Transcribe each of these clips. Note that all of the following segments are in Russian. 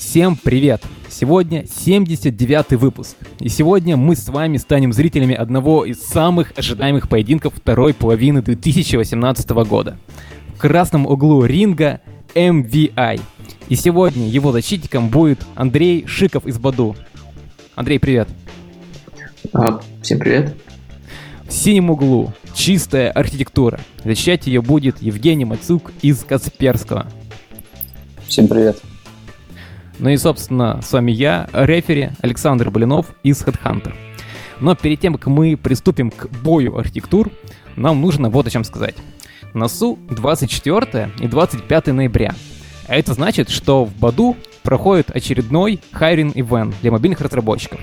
Всем привет! Сегодня 79-й выпуск. И сегодня мы с вами станем зрителями одного из самых ожидаемых поединков второй половины 2018 года. В красном углу ринга MVI. И сегодня его защитником будет Андрей Шиков из Баду. Андрей, привет. А, всем привет. В синем углу чистая архитектура. Защищать ее будет Евгений Мацук из Касперского. Всем привет. Ну и, собственно, с вами я, рефери Александр Блинов из Headhunter. Но перед тем, как мы приступим к бою архитектур, нам нужно вот о чем сказать. На носу 24 и 25 ноября. А это значит, что в Баду проходит очередной хайрин ивент для мобильных разработчиков.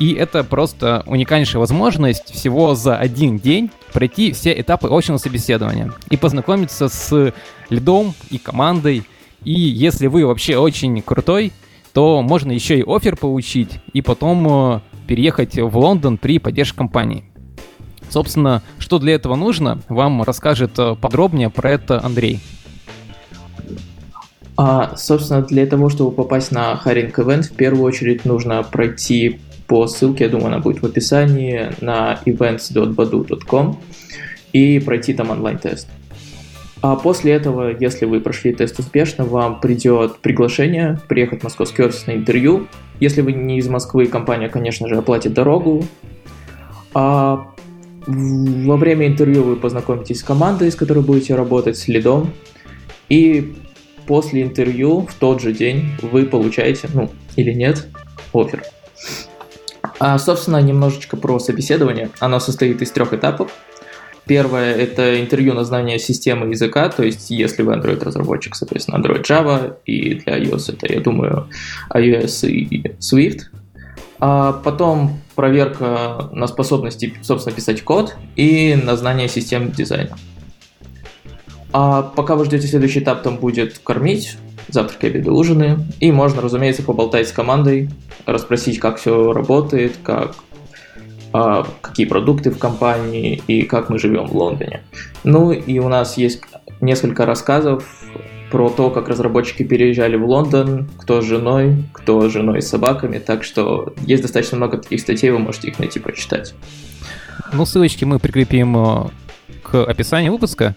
И это просто уникальнейшая возможность всего за один день пройти все этапы очного собеседования и познакомиться с лидом и командой, и если вы вообще очень крутой, то можно еще и офер получить и потом э, переехать в Лондон при поддержке компании. Собственно, что для этого нужно, вам расскажет э, подробнее про это Андрей. А, собственно, для того, чтобы попасть на Hiring Event, в первую очередь нужно пройти по ссылке, я думаю, она будет в описании, на events.badu.com и пройти там онлайн-тест. А после этого, если вы прошли тест успешно, вам придет приглашение приехать в Московский офис на интервью. Если вы не из Москвы, компания, конечно же, оплатит дорогу. А во время интервью вы познакомитесь с командой, с которой будете работать, с лидом. И после интервью в тот же день вы получаете, ну или нет, офер. А, собственно, немножечко про собеседование. Оно состоит из трех этапов. Первое – это интервью на знание системы языка, то есть если вы Android-разработчик, соответственно, Android Java, и для iOS это, я думаю, iOS и Swift. А потом проверка на способности, собственно, писать код и на знание систем дизайна. А пока вы ждете следующий этап, там будет кормить, завтраки, обеды, ужины. И можно, разумеется, поболтать с командой, расспросить, как все работает, как какие продукты в компании и как мы живем в Лондоне. Ну и у нас есть несколько рассказов про то, как разработчики переезжали в Лондон, кто с женой, кто с женой с собаками, так что есть достаточно много таких статей, вы можете их найти, прочитать. Ну, ссылочки мы прикрепим э, к описанию выпуска.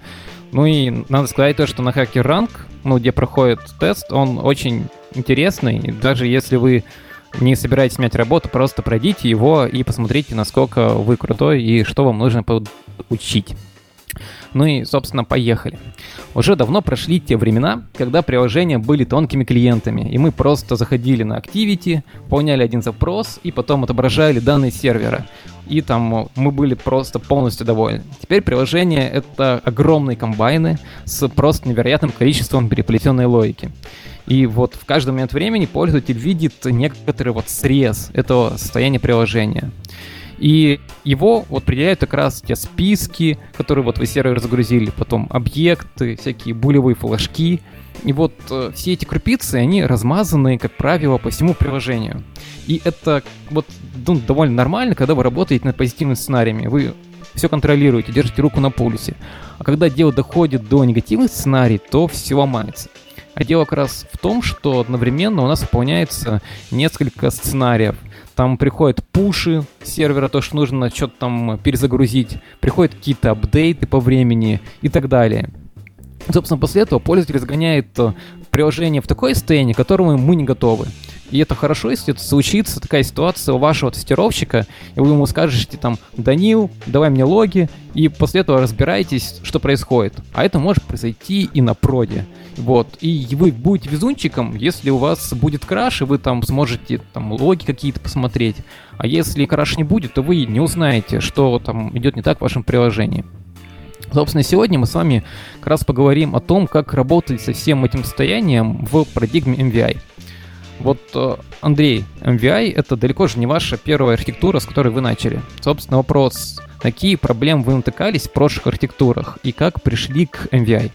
Ну и надо сказать то, что на Hacker Rank, ну, где проходит тест, он очень интересный. Даже если вы не собираетесь менять работу, просто пройдите его и посмотрите, насколько вы крутой и что вам нужно учить. Ну и, собственно, поехали. Уже давно прошли те времена, когда приложения были тонкими клиентами, и мы просто заходили на Activity, выполняли один запрос и потом отображали данные сервера. И там мы были просто полностью довольны. Теперь приложение — это огромные комбайны с просто невероятным количеством переплетенной логики. И вот в каждый момент времени пользователь видит некоторый вот срез этого состояния приложения. И его вот определяют как раз те списки, которые вот вы сервер загрузили, потом объекты, всякие булевые флажки. И вот э, все эти крупицы, они размазаны, как правило, по всему приложению. И это вот ну, довольно нормально, когда вы работаете над позитивными сценариями. Вы все контролируете, держите руку на пульсе. А когда дело доходит до негативных сценариев, то все ломается. А дело как раз в том, что одновременно у нас выполняется несколько сценариев. Там приходят пуши сервера, то, что нужно что-то там перезагрузить, приходят какие-то апдейты по времени и так далее. Собственно, после этого пользователь разгоняет э, приложение в такое состояние, к которому мы не готовы. И это хорошо, если это случится, такая ситуация у вашего тестировщика, и вы ему скажете там, Данил, давай мне логи, и после этого разбирайтесь, что происходит. А это может произойти и на проде. Вот. И вы будете везунчиком, если у вас будет краш, и вы там сможете там логи какие-то посмотреть. А если краш не будет, то вы не узнаете, что там идет не так в вашем приложении. Собственно, сегодня мы с вами как раз поговорим о том, как работать со всем этим состоянием в парадигме MVI. Вот, э, Андрей, MVI — это далеко же не ваша первая архитектура, с которой вы начали. Собственно, вопрос, какие проблемы вы натыкались в прошлых архитектурах и как пришли к MVI?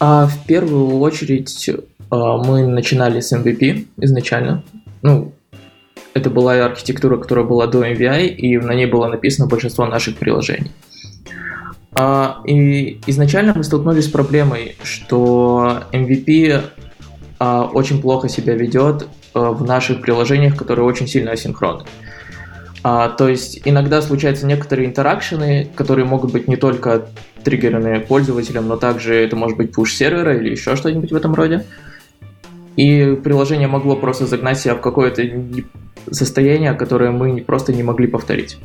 А в первую очередь а, мы начинали с MVP изначально. Ну, это была архитектура, которая была до MVI, и на ней было написано большинство наших приложений. А, и изначально мы столкнулись с проблемой, что MVP а, очень плохо себя ведет а, в наших приложениях, которые очень сильно асинхронны. А, то есть иногда случаются некоторые интеракшены, которые могут быть не только триггерны пользователем, но также это может быть push сервера или еще что-нибудь в этом роде. И приложение могло просто загнать себя в какое-то состояние, которое мы просто не могли повторить.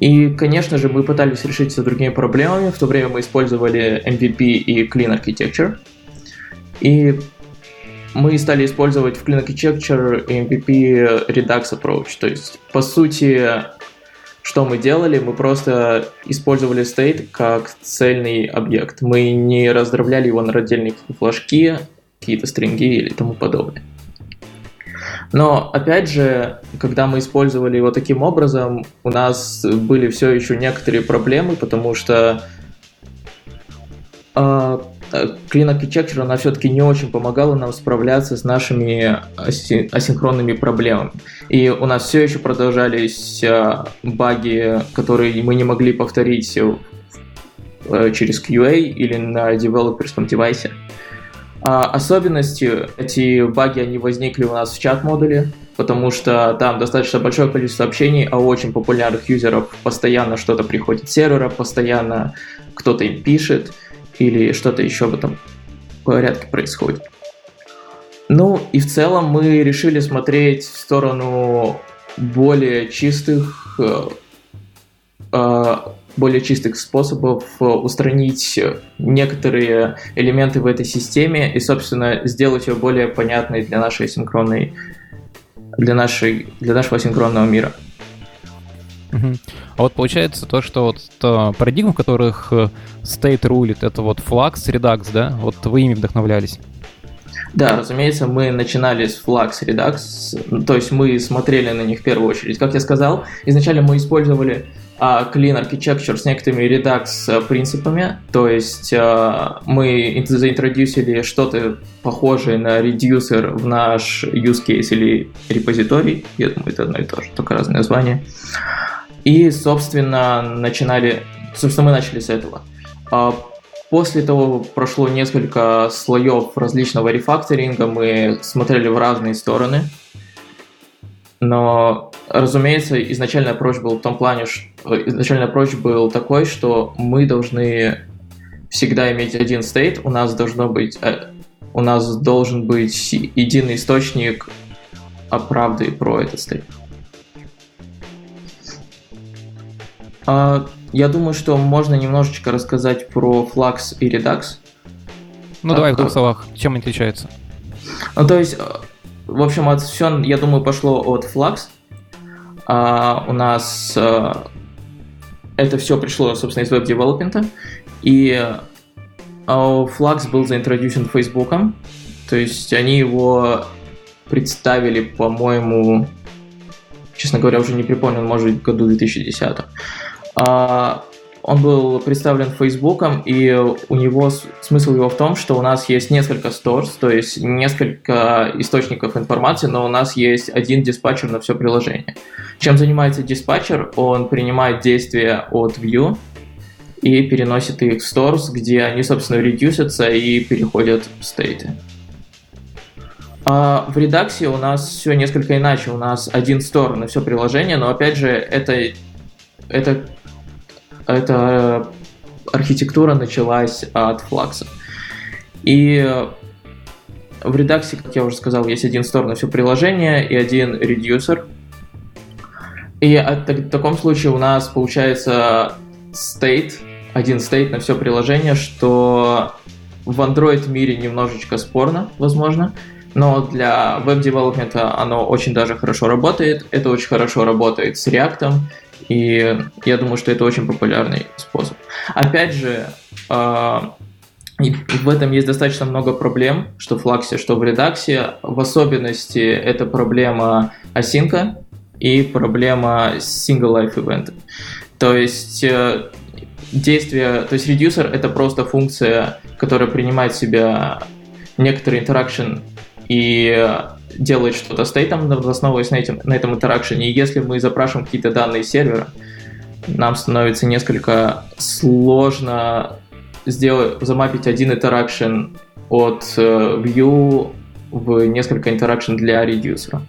И, конечно же, мы пытались решить с другими проблемами. В то время мы использовали MVP и Clean Architecture. И мы стали использовать в Clean Architecture MVP Redux Approach. То есть, по сути, что мы делали? Мы просто использовали state как цельный объект. Мы не раздробляли его на отдельные флажки, какие-то стринги или тому подобное. Но, опять же, когда мы использовали его таким образом, у нас были все еще некоторые проблемы, потому что э, Clean Architecture, она все-таки не очень помогала нам справляться с нашими аси- асинхронными проблемами. И у нас все еще продолжались э, баги, которые мы не могли повторить э, через QA или на девелоперском девайсе. А особенностью эти баги, они возникли у нас в чат-модуле, потому что там достаточно большое количество сообщений, а у очень популярных юзеров постоянно что-то приходит с сервера, постоянно кто-то им пишет, или что-то еще в этом порядке происходит. Ну и в целом мы решили смотреть в сторону более чистых, э, э, более чистых способов устранить некоторые элементы в этой системе и, собственно, сделать ее более понятной для нашей синхронной, для нашей, для нашего синхронного мира. А вот получается то, что вот то парадигмы, в которых э, state рулит, это вот Flux, Redux, да? Вот вы ими вдохновлялись? Да, разумеется, мы начинали с Flux Redux, то есть мы смотрели на них в первую очередь. Как я сказал, изначально мы использовали Clean Architecture с некоторыми Redux э, принципами, то есть uh, мы заинтродюсили что-то похожее на редюсер в наш use case или репозиторий, я думаю, это одно и то же, только разные названия. И, собственно, начинали, собственно, мы начали с этого. А после того прошло несколько слоев различного рефакторинга, мы смотрели в разные стороны. Но, разумеется, изначальный approach был в том плане, что изначальный approach был такой, что мы должны всегда иметь один стейт, у нас должно быть э, у нас должен быть единый источник правды про этот стейт. А, я думаю, что можно немножечко рассказать про Flux и Redux. Ну, давай в двух словах. Чем они отличаются? Ну, то есть, в общем, от все, я думаю, пошло от Flux. А, у нас а, это все пришло, собственно, из веб-девелопмента. И а, Flux был заинтродюсен Фейсбуком. То есть они его представили, по-моему, честно говоря, уже не припомню, может быть, году 2010. А, он был представлен Фейсбуком, и у него смысл его в том, что у нас есть несколько stores, то есть несколько источников информации, но у нас есть один диспатчер на все приложение. Чем занимается диспатчер? Он принимает действия от View и переносит их в stores, где они, собственно, редюсятся и переходят в стейты. А в редакции у нас все несколько иначе. У нас один стор на все приложение, но опять же, это, это эта архитектура началась от флакса. И в редакции, как я уже сказал, есть один стор на все приложение и один редюсер. И в таком случае у нас получается state, один state на все приложение, что в Android мире немножечко спорно, возможно, но для веб-девелопмента оно очень даже хорошо работает. Это очень хорошо работает с React, и я думаю, что это очень популярный способ. Опять же, а, в этом есть достаточно много проблем, что в Флаксе, что в редаксе. В особенности это проблема асинка и проблема single life event. То есть э, действие, то есть reducer это просто функция, которая принимает в себя некоторый interaction и делает что-то с стейтом, основываясь на, этим, на этом интеракшене. И если мы запрашиваем какие-то данные сервера, нам становится несколько сложно сделать, замапить один interaction от view в несколько interaction для редюсера.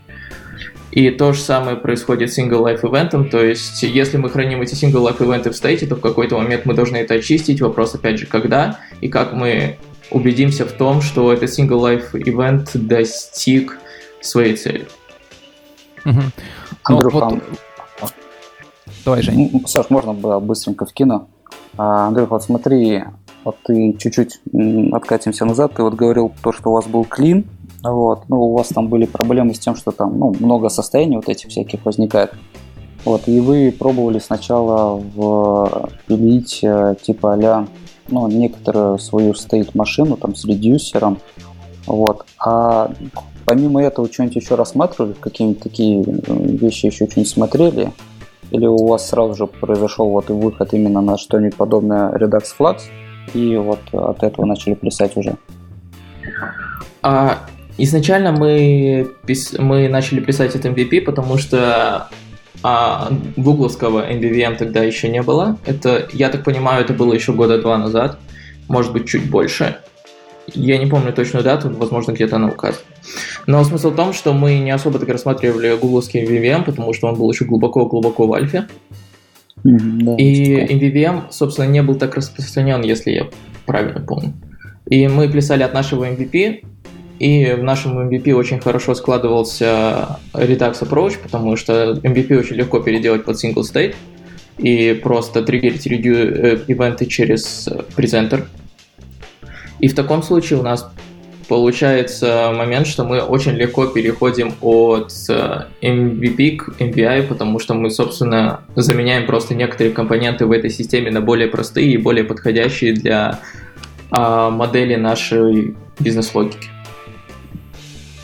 И то же самое происходит с single live event, то есть если мы храним эти single live event в стейте, то в какой-то момент мы должны это очистить. Вопрос опять же, когда и как мы убедимся в том, что этот single life event достиг своей цели. Угу. Андрюха, вот... Давай, Жень. Саш, можно было быстренько вкину? А, Андрюха, вот смотри, вот ты чуть-чуть откатимся назад, ты вот говорил то, что у вас был клин, вот, ну, у вас там были проблемы с тем, что там, ну, много состояний вот этих всяких возникает. Вот, и вы пробовали сначала впилить э, типа а ну, некоторую свою стейт-машину там с редюсером, вот. А помимо этого что-нибудь еще рассматривали, какие-нибудь такие вещи еще что-нибудь смотрели? Или у вас сразу же произошел вот выход именно на что-нибудь подобное Redux Flux, и вот от этого начали плясать уже? А, изначально мы, пис... мы начали писать этот MVP, потому что а, гугловского MVVM тогда еще не было. Это, я так понимаю, это было еще года два назад, может быть, чуть больше. Я не помню точную дату, возможно, где-то она указана. Но смысл в том, что мы не особо так рассматривали гугловский MVVM, потому что он был еще глубоко-глубоко в альфе. Mm-hmm, да, и MVVM, собственно, не был так распространен, если я правильно помню. И мы плясали от нашего MVP, и в нашем MVP очень хорошо складывался Redux Approach, потому что MVP очень легко переделать под single state и просто триггерить э, ивенты через презентер. И в таком случае у нас получается момент, что мы очень легко переходим от MVP к MVI, потому что мы, собственно, заменяем просто некоторые компоненты в этой системе на более простые и более подходящие для а, модели нашей бизнес-логики.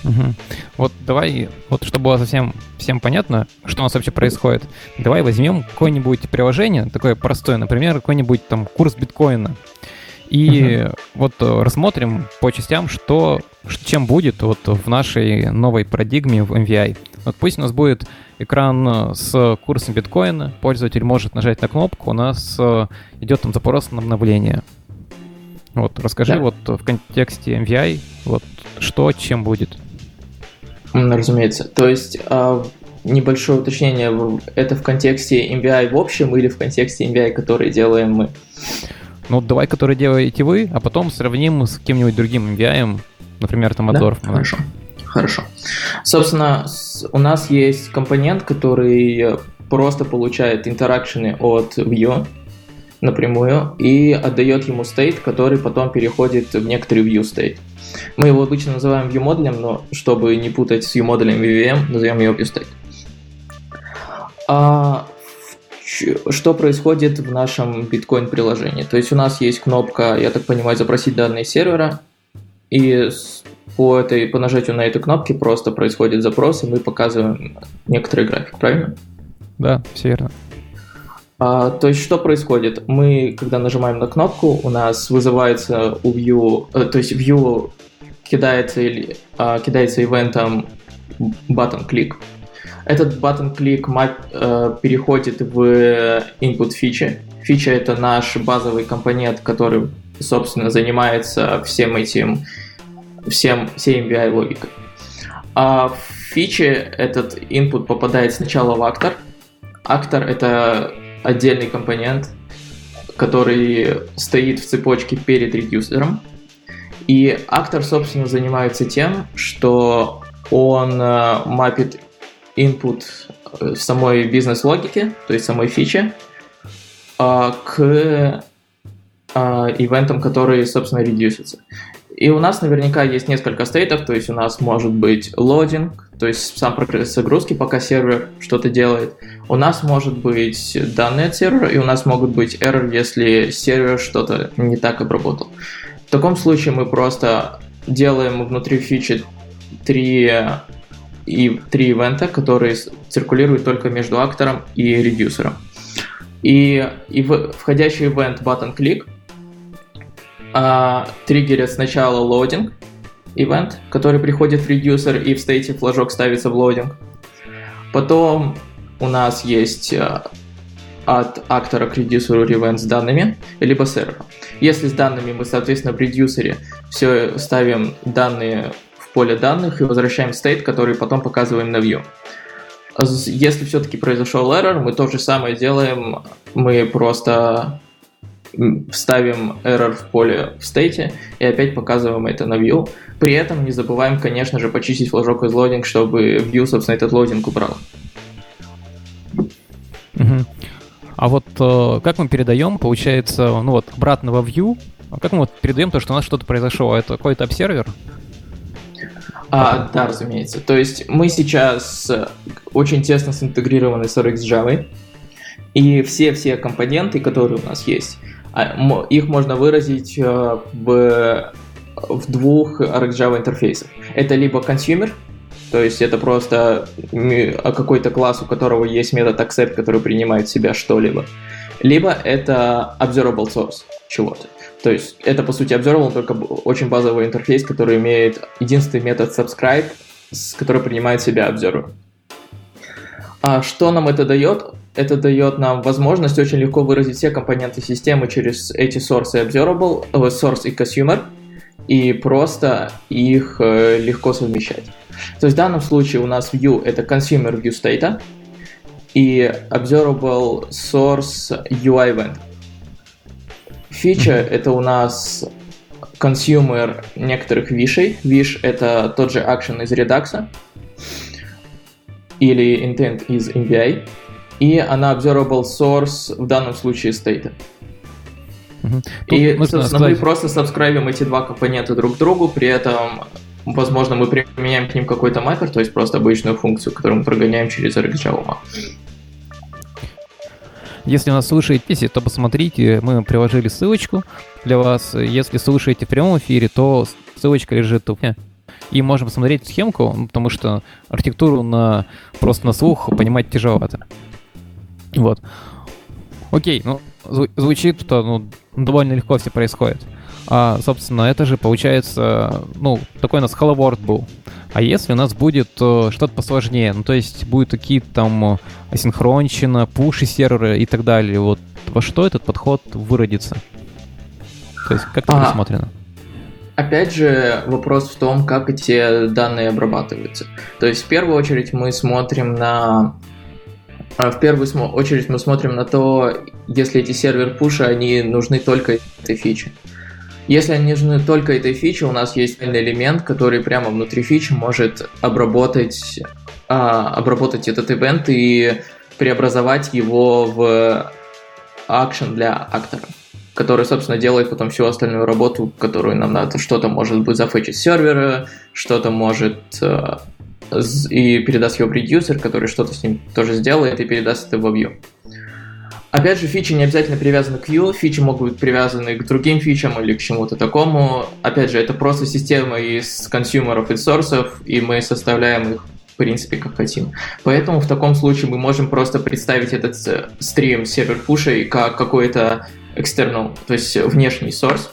Угу. Вот давай, вот чтобы было совсем всем понятно, что у нас вообще происходит, давай возьмем какое-нибудь приложение, такое простое, например, какой-нибудь там курс биткоина, и угу. вот рассмотрим по частям, что, чем будет вот в нашей новой парадигме в MVI. Вот пусть у нас будет экран с курсом биткоина, пользователь может нажать на кнопку, у нас э, идет там запрос на обновление. Вот, расскажи да. вот в контексте MVI, вот что, чем будет. Разумеется. То есть а, небольшое уточнение, это в контексте MBI в общем или в контексте MBI, который делаем мы? Ну, давай, который делаете вы, а потом сравним с каким-нибудь другим MBI, например, там от да? Хорошо. Хорошо. Собственно, у нас есть компонент, который просто получает интеракшены от Vue напрямую и отдает ему state, который потом переходит в некоторый view state. Мы его обычно называем view модулем, но чтобы не путать с view модулем VVM, назовем его viewState. А что происходит в нашем биткоин приложении? То есть у нас есть кнопка, я так понимаю, запросить данные сервера, и по, этой, по нажатию на этой кнопке просто происходит запрос, и мы показываем некоторый график, правильно? Да, все верно. А, то есть что происходит? Мы, когда нажимаем на кнопку, у нас вызывается у view, э, то есть view кидается, или, а, кидается ивентом button click. Этот button click э, переходит в input фичи. Фича это наш базовый компонент, который, собственно, занимается всем этим, всем, всей MVI логикой. А в фиче этот input попадает сначала в актор. Актор это отдельный компонент, который стоит в цепочке перед редюсером. И актор, собственно, занимается тем, что он э, мапит input в самой бизнес-логике, то есть самой фиче, э, к э, ивентам, которые, собственно, редюсятся. И у нас наверняка есть несколько стейтов, то есть у нас может быть лодинг, то есть сам прогресс загрузки, пока сервер что-то делает. У нас может быть данные от сервера, и у нас могут быть error, если сервер что-то не так обработал. В таком случае мы просто делаем внутри фичи три, и, три ивента, которые циркулируют только между актором и редюсером. И, и входящий event button click а, триггерят сначала loading, event, который приходит в reducer и в стейте флажок ставится в loading. Потом у нас есть э, от актора к редюсеру event с данными, либо сервера. Если с данными мы, соответственно, в редюсере все ставим данные поле данных и возвращаем state, который потом показываем на view. Если все-таки произошел error, мы то же самое делаем, мы просто вставим error в поле в стейте и опять показываем это на view. При этом не забываем, конечно же, почистить флажок из лодинг, чтобы view, собственно, этот лодинг убрал. Угу. А вот э, как мы передаем, получается, ну вот обратно во view, а как мы вот передаем то, что у нас что-то произошло? Это какой-то обсервер? А, да, разумеется. То есть мы сейчас э, очень тесно синтегрированы с RxJava, и все-все компоненты, которые у нас есть, а, их можно выразить э, в, в двух RxJava интерфейсах. Это либо consumer, то есть это просто какой-то класс, у которого есть метод accept, который принимает в себя что-либо. Либо это observable source чего-то. То есть это, по сути, observable, только очень базовый интерфейс, который имеет единственный метод subscribe, который принимает себя observer. А что нам это дает? Это дает нам возможность очень легко выразить все компоненты системы через эти source и observable, э, source и consumer, и просто их э, легко совмещать. То есть в данном случае у нас view это consumer view state, и observable source UI event. Фича — это у нас consumer некоторых вишей. Виш — это тот же action из Redux или intent из MBI. И она observable source в данном случае state. Угу. И, собственно, сказать... мы просто сабскрайбим эти два компонента друг к другу, при этом, возможно, мы применяем к ним какой-то маппер, то есть просто обычную функцию, которую мы прогоняем через RxJava. Если нас слушаете, то посмотрите, мы приложили ссылочку для вас. Если слушаете в прямом эфире, то ссылочка лежит тут. И можем посмотреть схемку, потому что архитектуру на, просто на слух понимать тяжеловато. Вот. Окей, ну, звучит, что ну, довольно легко все происходит. А, собственно, это же получается, ну, такой у нас Hello World был. А если у нас будет э, что-то посложнее, ну то есть будет какие-то там э, асинхронщина, пуши серверы и так далее, вот во что этот подход выродится? То есть как это а? Опять же, вопрос в том, как эти данные обрабатываются. То есть в первую очередь мы смотрим на а, в первую очередь мы смотрим на то, если эти сервер пуши, они нужны только этой фиче. Если они нужны только этой фиче, у нас есть элемент, который прямо внутри фичи может обработать, а, обработать этот ивент и преобразовать его в акшен для актора, который, собственно, делает потом всю остальную работу, которую нам надо. Что-то может быть зафетчить сервера, что-то может э, и передаст его редюсер, который что-то с ним тоже сделает и передаст это в view. Опять же, фичи не обязательно привязаны к view, фичи могут быть привязаны к другим фичам или к чему-то такому. Опять же, это просто система из консюмеров и сорсов, и мы составляем их в принципе, как хотим. Поэтому в таком случае мы можем просто представить этот э, стрим сервер пушей как какой-то external, то есть внешний source.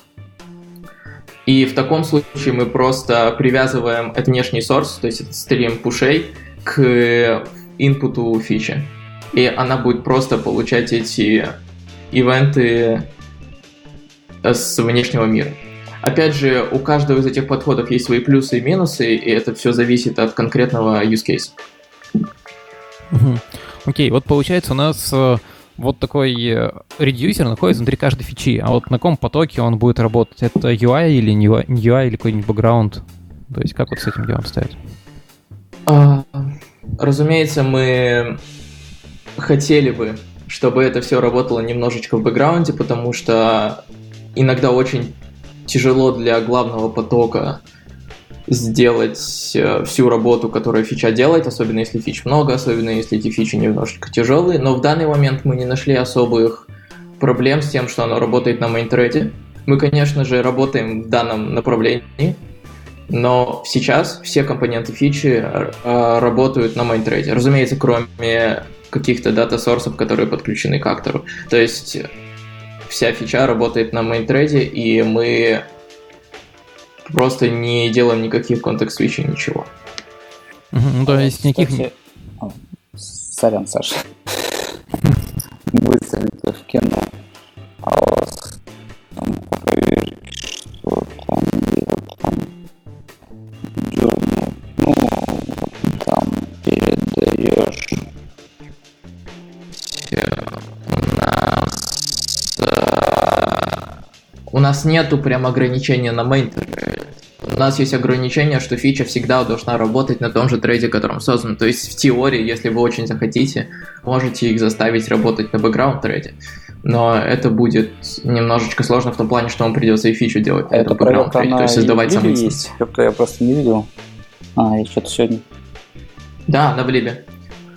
И в таком случае мы просто привязываем этот внешний source, то есть этот стрим пушей, к инпуту фичи и она будет просто получать эти ивенты э, с внешнего мира. Опять же, у каждого из этих подходов есть свои плюсы и минусы, и это все зависит от конкретного use case. Окей, okay, вот получается у нас э, вот такой э, редюсер находится внутри каждой фичи, а вот на каком потоке он будет работать? Это UI или не UI, не UI или какой-нибудь бэкграунд? То есть как вот с этим делом стоять? А, разумеется, мы хотели бы, чтобы это все работало немножечко в бэкграунде, потому что иногда очень тяжело для главного потока сделать э, всю работу, которую фича делает, особенно если фич много, особенно если эти фичи немножечко тяжелые. Но в данный момент мы не нашли особых проблем с тем, что оно работает на мейнтреде. Мы, конечно же, работаем в данном направлении, но сейчас все компоненты фичи э, работают на мейнтреде. Разумеется, кроме каких-то дата-сорсов, которые подключены к актору. То есть вся фича работает на мейнтреде, и мы просто не делаем никаких контекст-свичей, ничего. Ну, то есть никаких... Сорян, Саша. Высадите в кино, а у вас нас нету прям ограничения на main у нас есть ограничение, что фича всегда должна работать на том же трейде, которым создан. То есть в теории, если вы очень захотите, можете их заставить работать на бэкграунд трейде. Но это будет немножечко сложно в том плане, что вам придется и фичу делать. Это бэкграунд трейде, то есть создавать сам. Как-то я просто не видел. А, я что-то сегодня. Да, на Блибе.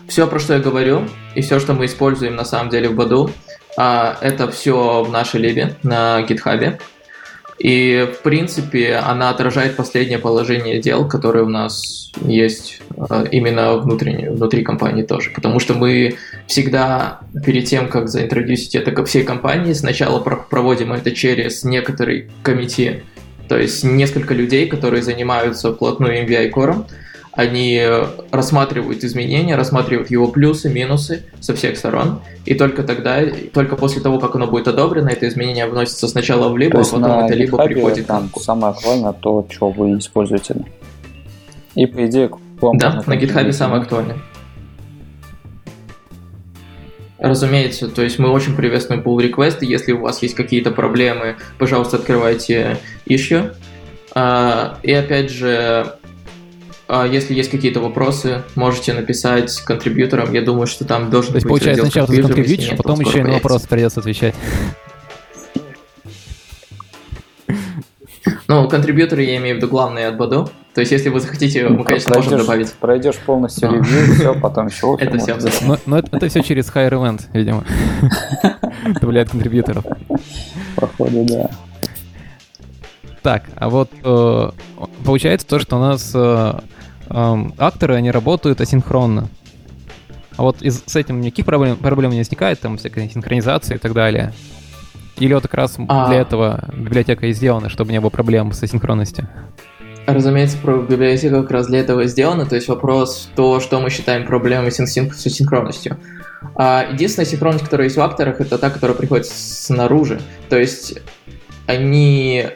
Все, про что я говорю, и все, что мы используем на самом деле в Баду, это все в нашей либе на гитхабе. И, в принципе, она отражает последнее положение дел, которое у нас есть э, именно внутренне, внутри компании тоже. Потому что мы всегда перед тем, как заинтродюсить это ко всей компании, сначала проводим это через некоторый комитет, то есть несколько людей, которые занимаются вплотную MVI-кором, они рассматривают изменения, рассматривают его плюсы, минусы со всех сторон, и только тогда, только после того, как оно будет одобрено, это изменение вносится сначала в либо, а потом это либо приходит там самое актуальное то, что вы используете. И по идее к вам Да, на GitHub самое актуальное. Разумеется, то есть мы очень приветствуем pull реквесты Если у вас есть какие-то проблемы, пожалуйста, открывайте issue. А, и опять же, если есть какие-то вопросы, можете написать контрибьюторам. Я думаю, что там должен То есть, быть получается, сначала ты контрибьютишь, а потом еще и на вопрос придется отвечать. Ну, контрибьюторы я имею в виду главные от Баду. То есть, если вы захотите, мы, конечно, пройдешь, можем добавить. Пройдешь полностью но. ревью, все, потом еще Это все Но, но это, это все через Higher Event, видимо. Добавляет контрибьюторов. Походу, да. Так, а вот э, получается то, что у нас э, эм, акторы, они работают асинхронно. А вот из, с этим никаких проблем, проблем не возникает, там всякая синхронизация и так далее. Или вот как раз а... для этого библиотека и сделана, чтобы не было проблем с асинхронностью? Разумеется, про библиотеку как раз для этого сделано. То есть вопрос то, что мы считаем проблемой с, син- с синхронностью. А единственная синхронность, которая есть в акторах, это та, которая приходит снаружи. То есть они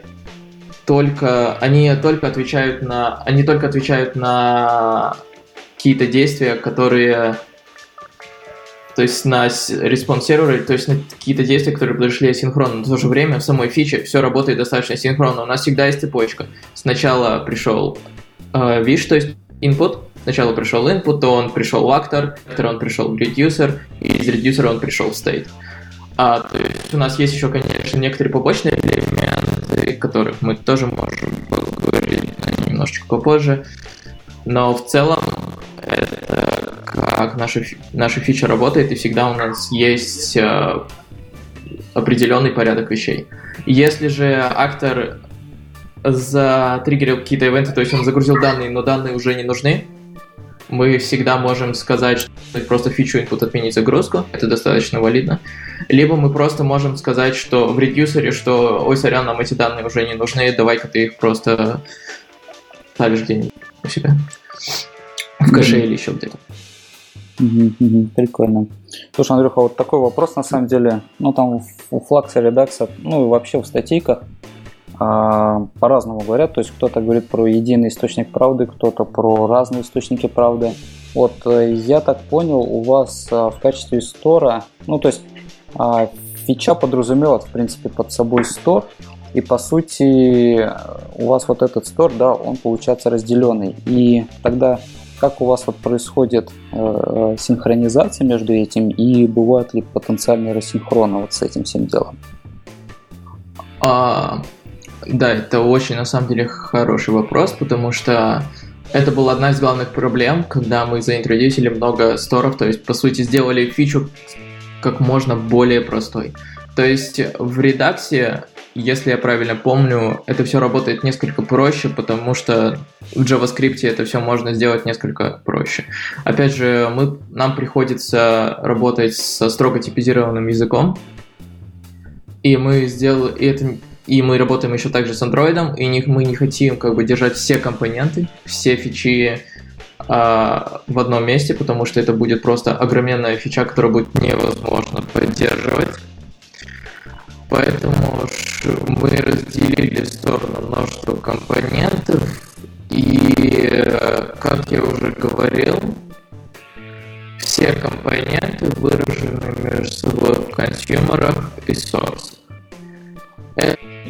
только, они только отвечают на, они только отвечают на какие-то действия, которые, то есть на response сервере, то есть на какие-то действия, которые произошли асинхронно. Но в то же время в самой фиче все работает достаточно синхронно. У нас всегда есть цепочка. Сначала пришел э, то есть input, сначала пришел input, то он пришел в actor он пришел в reducer, и из reducer он пришел в state. А, то есть у нас есть еще, конечно, некоторые побочные элементы, о которых мы тоже можем поговорить немножечко попозже. Но в целом это как наша, наша фича работает, и всегда у нас есть э, определенный порядок вещей. Если же актор затриггерил какие-то ивенты, то есть он загрузил данные, но данные уже не нужны, мы всегда можем сказать, что просто фичу input отменить загрузку, это достаточно валидно. Либо мы просто можем сказать, что в редюсере, что ой, сорян, нам эти данные уже не нужны, давай-ка ты их просто ставишь где-нибудь у себя. В кэше или еще где-то. Прикольно. Слушай, Андрюха, вот такой вопрос на самом деле. Ну, там у Флакса редакса, ну и вообще в статейках по-разному говорят. То есть кто-то говорит про единый источник правды, кто-то про разные источники правды. Вот э, я так понял, у вас а, в качестве стора, ну то есть а, фича подразумевает в принципе под собой стор, и по сути у вас вот этот стор, да, он получается разделенный. И тогда как у вас вот происходит э, синхронизация между этим и бывают ли потенциальные рассинхроны вот с этим всем делом? А, да, это очень, на самом деле, хороший вопрос, потому что это была одна из главных проблем, когда мы заинтродюсили много сторов, то есть, по сути, сделали фичу как можно более простой. То есть в редакции, если я правильно помню, это все работает несколько проще, потому что в JavaScript это все можно сделать несколько проще. Опять же, мы, нам приходится работать со строго типизированным языком, и мы сделали, и это и мы работаем еще также с Android, и мы не хотим как бы держать все компоненты, все фичи а, в одном месте, потому что это будет просто огроменная фича, которую будет невозможно поддерживать. Поэтому мы разделили в сторону множество компонентов, и, как я уже говорил, все компоненты выражены между собой в консюмерах и source.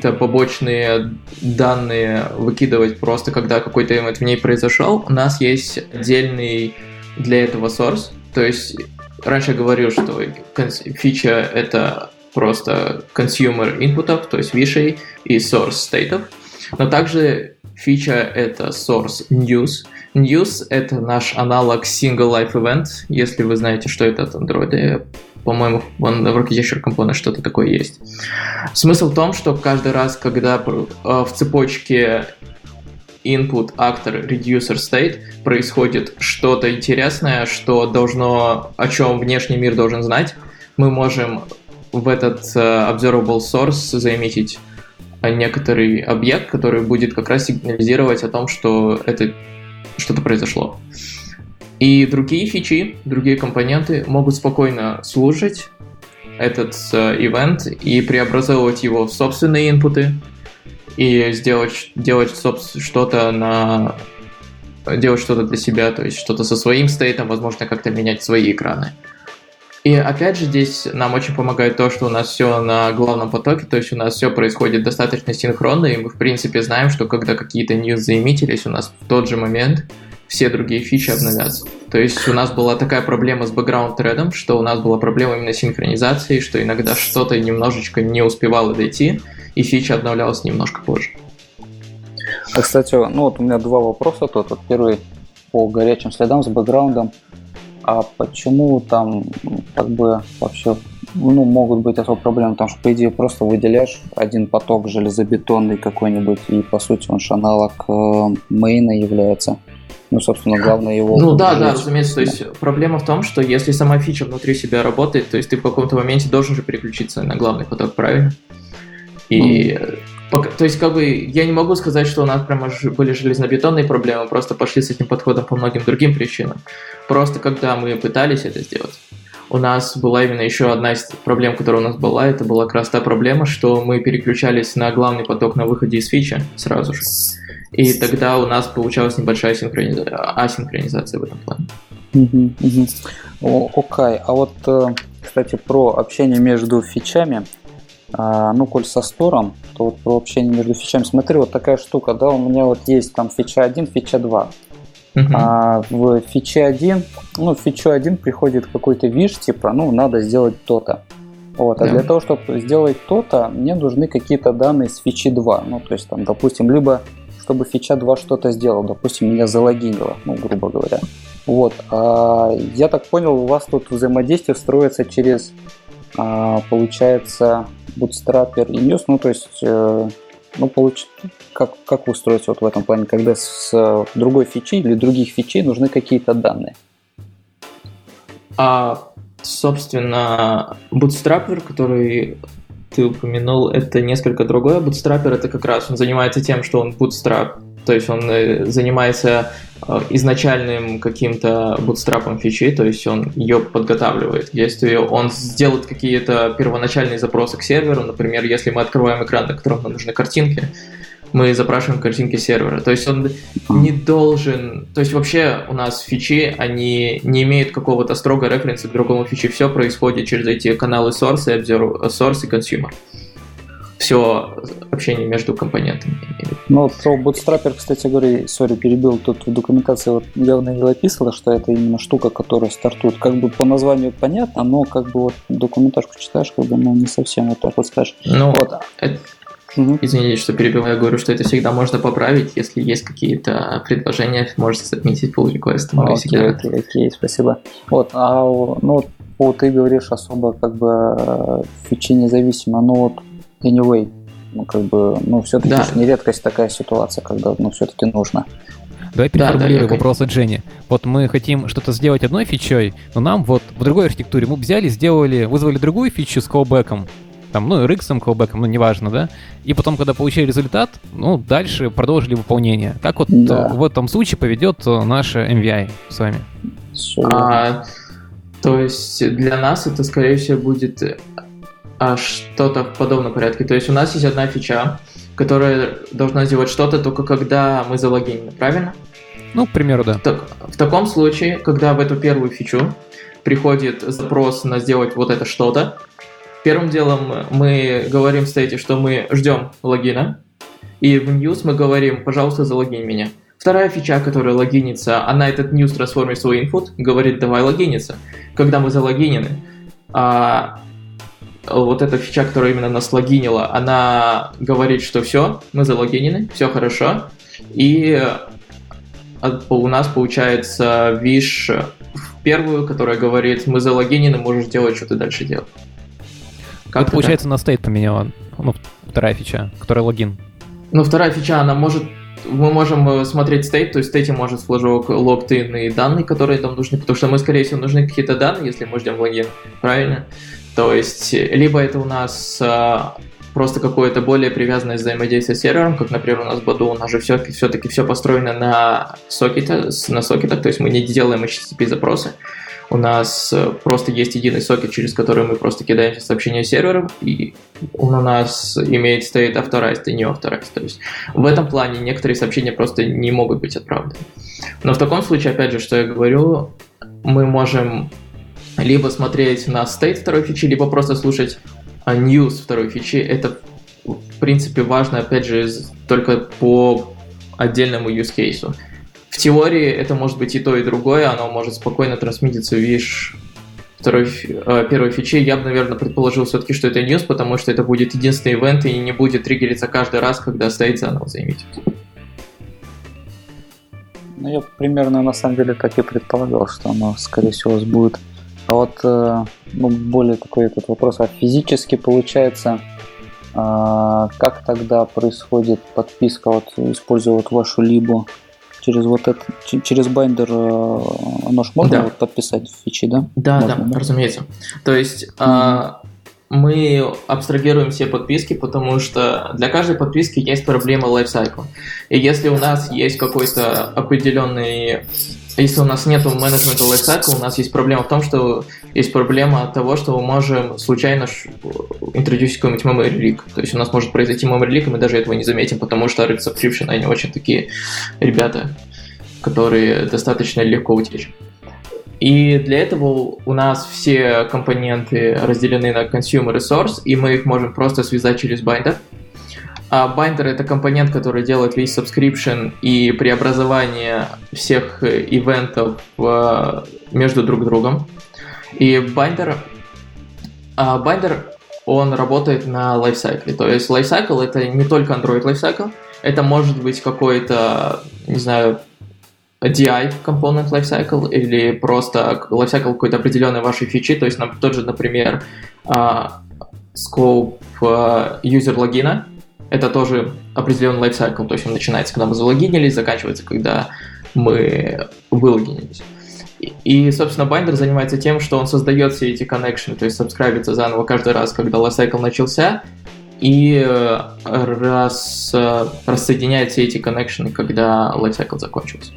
По побочные данные выкидывать просто, когда какой-то event в ней произошел. У нас есть отдельный для этого source. То есть раньше я говорил, что фича — это просто consumer инпутов, то есть вишей и source стейтов. Но также фича — это source news. News — это наш аналог single life event, если вы знаете, что это от Android по-моему, в Architecture Component что-то такое есть. Смысл в том, что каждый раз, когда э, в цепочке input, actor, reducer, state происходит что-то интересное, что должно, о чем внешний мир должен знать, мы можем в этот uh, observable source заметить некоторый объект, который будет как раз сигнализировать о том, что это что-то произошло. И другие фичи, другие компоненты могут спокойно служить этот э, ивент и преобразовывать его в собственные инпуты и сделать, делать что-то на делать что-то для себя, то есть что-то со своим стейтом, возможно, как-то менять свои экраны. И опять же, здесь нам очень помогает то, что у нас все на главном потоке, то есть у нас все происходит достаточно синхронно, и мы, в принципе, знаем, что когда какие-то ньюс заимитились, у нас в тот же момент все другие фичи обновятся. То есть у нас была такая проблема с бэкграунд-тредом, что у нас была проблема именно синхронизации, что иногда что-то немножечко не успевало дойти, и фича обновлялась немножко позже. А, кстати, ну вот у меня два вопроса тут. Вот первый по горячим следам с бэкграундом. А почему там как бы вообще ну, могут быть особые проблемы, потому что, по идее, просто выделяешь один поток железобетонный какой-нибудь, и, по сути, он же аналог э, мейна является. Ну, собственно, главное его... Ну да, да, разумеется. То есть проблема в том, что если сама фича внутри себя работает, то есть ты в каком-то моменте должен же переключиться на главный поток, правильно? И... Mm. То есть, как бы, я не могу сказать, что у нас прямо были железнобетонные проблемы, просто пошли с этим подходом по многим другим причинам. Просто когда мы пытались это сделать, у нас была именно еще одна из проблем, которая у нас была, это была как раз та проблема, что мы переключались на главный поток на выходе из фичи сразу же. И тогда у нас получалась небольшая синхронизация, асинхронизация в этом плане. Окей, okay. а вот, э, кстати, про общение между фичами. А, ну, коль со стором, то вот про общение между фичами. Смотри, вот такая штука, да, у меня вот есть там фича 1, фича 2. Uh-huh. А в фиче 1, ну, в фичу 1 приходит какой-то виш, типа, ну, надо сделать то-то. Вот, а yeah. для того, чтобы сделать то-то, мне нужны какие-то данные с фичи 2. Ну, то есть, там, допустим, либо чтобы фича 2 что-то сделал, допустим, меня залогинило, ну, грубо говоря. Вот, а, я так понял, у вас тут взаимодействие строится через, а, получается, Bootstrapper и News, ну, то есть, э, ну, получ... как, как вы строите вот в этом плане, когда с другой фичи или других фичей нужны какие-то данные? А, собственно, Bootstrapper, который ты упомянул, это несколько другое. Bootstrapper это как раз он занимается тем, что он bootstrap, то есть он э, занимается э, изначальным каким-то бутстрапом фичи, то есть он ее подготавливает. Если он сделает какие-то первоначальные запросы к серверу, например, если мы открываем экран, на котором нам нужны картинки, мы запрашиваем картинки сервера. То есть он не должен... То есть вообще у нас фичи, они не имеют какого-то строго референса к другому фичи. Все происходит через эти каналы source и, observe, source и consumer. Все общение между компонентами. Ну, про Bootstrapper, кстати говоря, сори, перебил, тут в документации вот явно не написано, что это именно штука, которая стартует. Как бы по названию понятно, но как бы вот документажку читаешь, как бы ну, не совсем так вот скажешь. Ну, вот. это, Угу. Извините, что перебиваю, я говорю, что это всегда можно поправить, если есть какие-то предложения, можете отметить pull request. Мы окей, всегда... окей, окей, спасибо. Вот, а ну вот ты говоришь особо как бы фичи независимо, но вот anyway, ну как бы, ну все-таки да. не редкость такая ситуация, когда ну все-таки нужно. Давай переформулируем да, да, вопрос от Жени. Вот мы хотим что-то сделать одной фичой, но нам вот в другой архитектуре мы взяли, сделали, вызвали другую фичу с callback, там, ну, RX, callback, ну, неважно, да, и потом, когда получили результат, ну, дальше продолжили выполнение. Как вот да. в этом случае поведет э, наша MVI с вами? А, то есть для нас это, скорее всего, будет а, что-то в подобном порядке. То есть у нас есть одна фича, которая должна сделать что-то только когда мы залогинены, правильно? Ну, к примеру, да. Так, в таком случае, когда в эту первую фичу приходит запрос на сделать вот это что-то, первым делом мы говорим в стейте, что мы ждем логина, и в news мы говорим, пожалуйста, залогинь меня. Вторая фича, которая логинится, она этот news трансформирует в свой input, говорит, давай логиниться. Когда мы залогинены, а, вот эта фича, которая именно нас логинила, она говорит, что все, мы залогинены, все хорошо. И у нас получается виш первую, которая говорит, мы залогинены, можешь делать, что ты дальше делать. Как это, получается, так? на стейт поменяла, ну, вторая фича, которая логин. Ну, вторая фича, она может мы можем э, смотреть стейт, то есть в стейте может флажок логтин и данные, которые там нужны, потому что мы, скорее всего, нужны какие-то данные, если мы ждем логин, правильно? То есть, либо это у нас а, просто какое-то более привязанное взаимодействие с сервером, как, например, у нас в Badu, у нас же все, все-таки все построено на сокете, на сокетах, то есть мы не делаем HTTP запросы, у нас э, просто есть единый сокет, через который мы просто кидаем сообщения сервером, и он у нас имеет стоит authorized и не authorized. То есть в этом плане некоторые сообщения просто не могут быть отправлены. Но в таком случае, опять же, что я говорю, мы можем либо смотреть на state второй фичи, либо просто слушать а, news второй фичи. Это, в принципе, важно, опять же, только по отдельному use case. В теории это может быть и то, и другое, оно может спокойно трансмититься в виш второй, э, первой фичи. Я бы, наверное, предположил все-таки, что это news, потому что это будет единственный ивент и не будет триггериться каждый раз, когда стоит заново заиметь. Ну, я примерно на самом деле так и предполагал, что оно, скорее всего, будет. А вот э, ну, более такой этот вопрос, а физически получается, а, как тогда происходит подписка, вот используя вот вашу либо через вот это, через binder э, оно же можно да. вот подписать в фичи, да? Да, можно, да, да, разумеется. То есть mm-hmm. а, мы абстрагируем все подписки, потому что для каждой подписки есть проблема lifecycle. И если у нас есть какой-то определенный если у нас нет менеджмента lifecycle, у нас есть проблема в том, что есть проблема того, что мы можем случайно интродюсить какой-нибудь memory leak. То есть у нас может произойти memory leak, и мы даже этого не заметим, потому что Rx Subscription, они очень такие ребята, которые достаточно легко утечь. И для этого у нас все компоненты разделены на consumer и source, и мы их можем просто связать через binder. А Binder — это компонент, который делает весь subscription и преобразование всех э, ивентов между друг другом. И Binder, а Binder, он работает на lifecycle. То есть lifecycle — это не только Android lifecycle, это может быть какой-то, не знаю, DI component lifecycle или просто lifecycle какой-то определенной вашей фичи, то есть тот же, например, uh, scope user логина, это тоже определенный lifecycle, то есть он начинается, когда мы залогинились, заканчивается, когда мы вылогинились. И, собственно, Binder занимается тем, что он создает все эти коннекшены, то есть сабскрайбится заново каждый раз, когда lifecycle начался, и э, раз, э, рассоединяет все эти коннекшены, когда lifecycle закончился.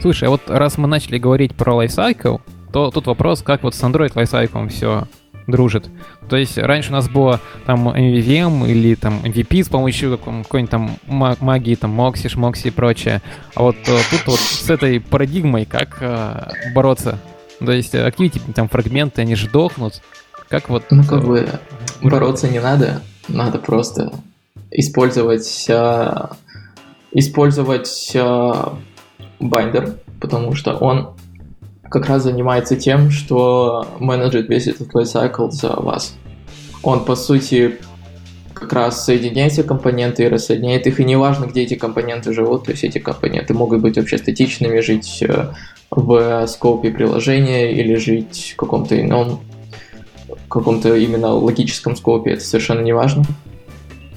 Слушай, а вот раз мы начали говорить про lifecycle, то тут вопрос, как вот с Android lifecycle все дружит. То есть раньше у нас было там MVVM или там MVP с помощью какой-нибудь там магии, там Мокси, Шмокси и прочее. А вот э, тут вот с этой парадигмой как э, бороться? То есть Activity там фрагменты, они же дохнут. Как вот... Ну как бы бороться не надо, надо просто использовать э, использовать э, binder, потому что он как раз занимается тем, что менеджит весь этот lifecycle за вас. Он, по сути, как раз соединяет все компоненты и рассоединяет их, и неважно, где эти компоненты живут, то есть эти компоненты могут быть вообще статичными, жить э, в скопе приложения или жить в каком-то ином, каком-то именно логическом скопе, это совершенно не важно.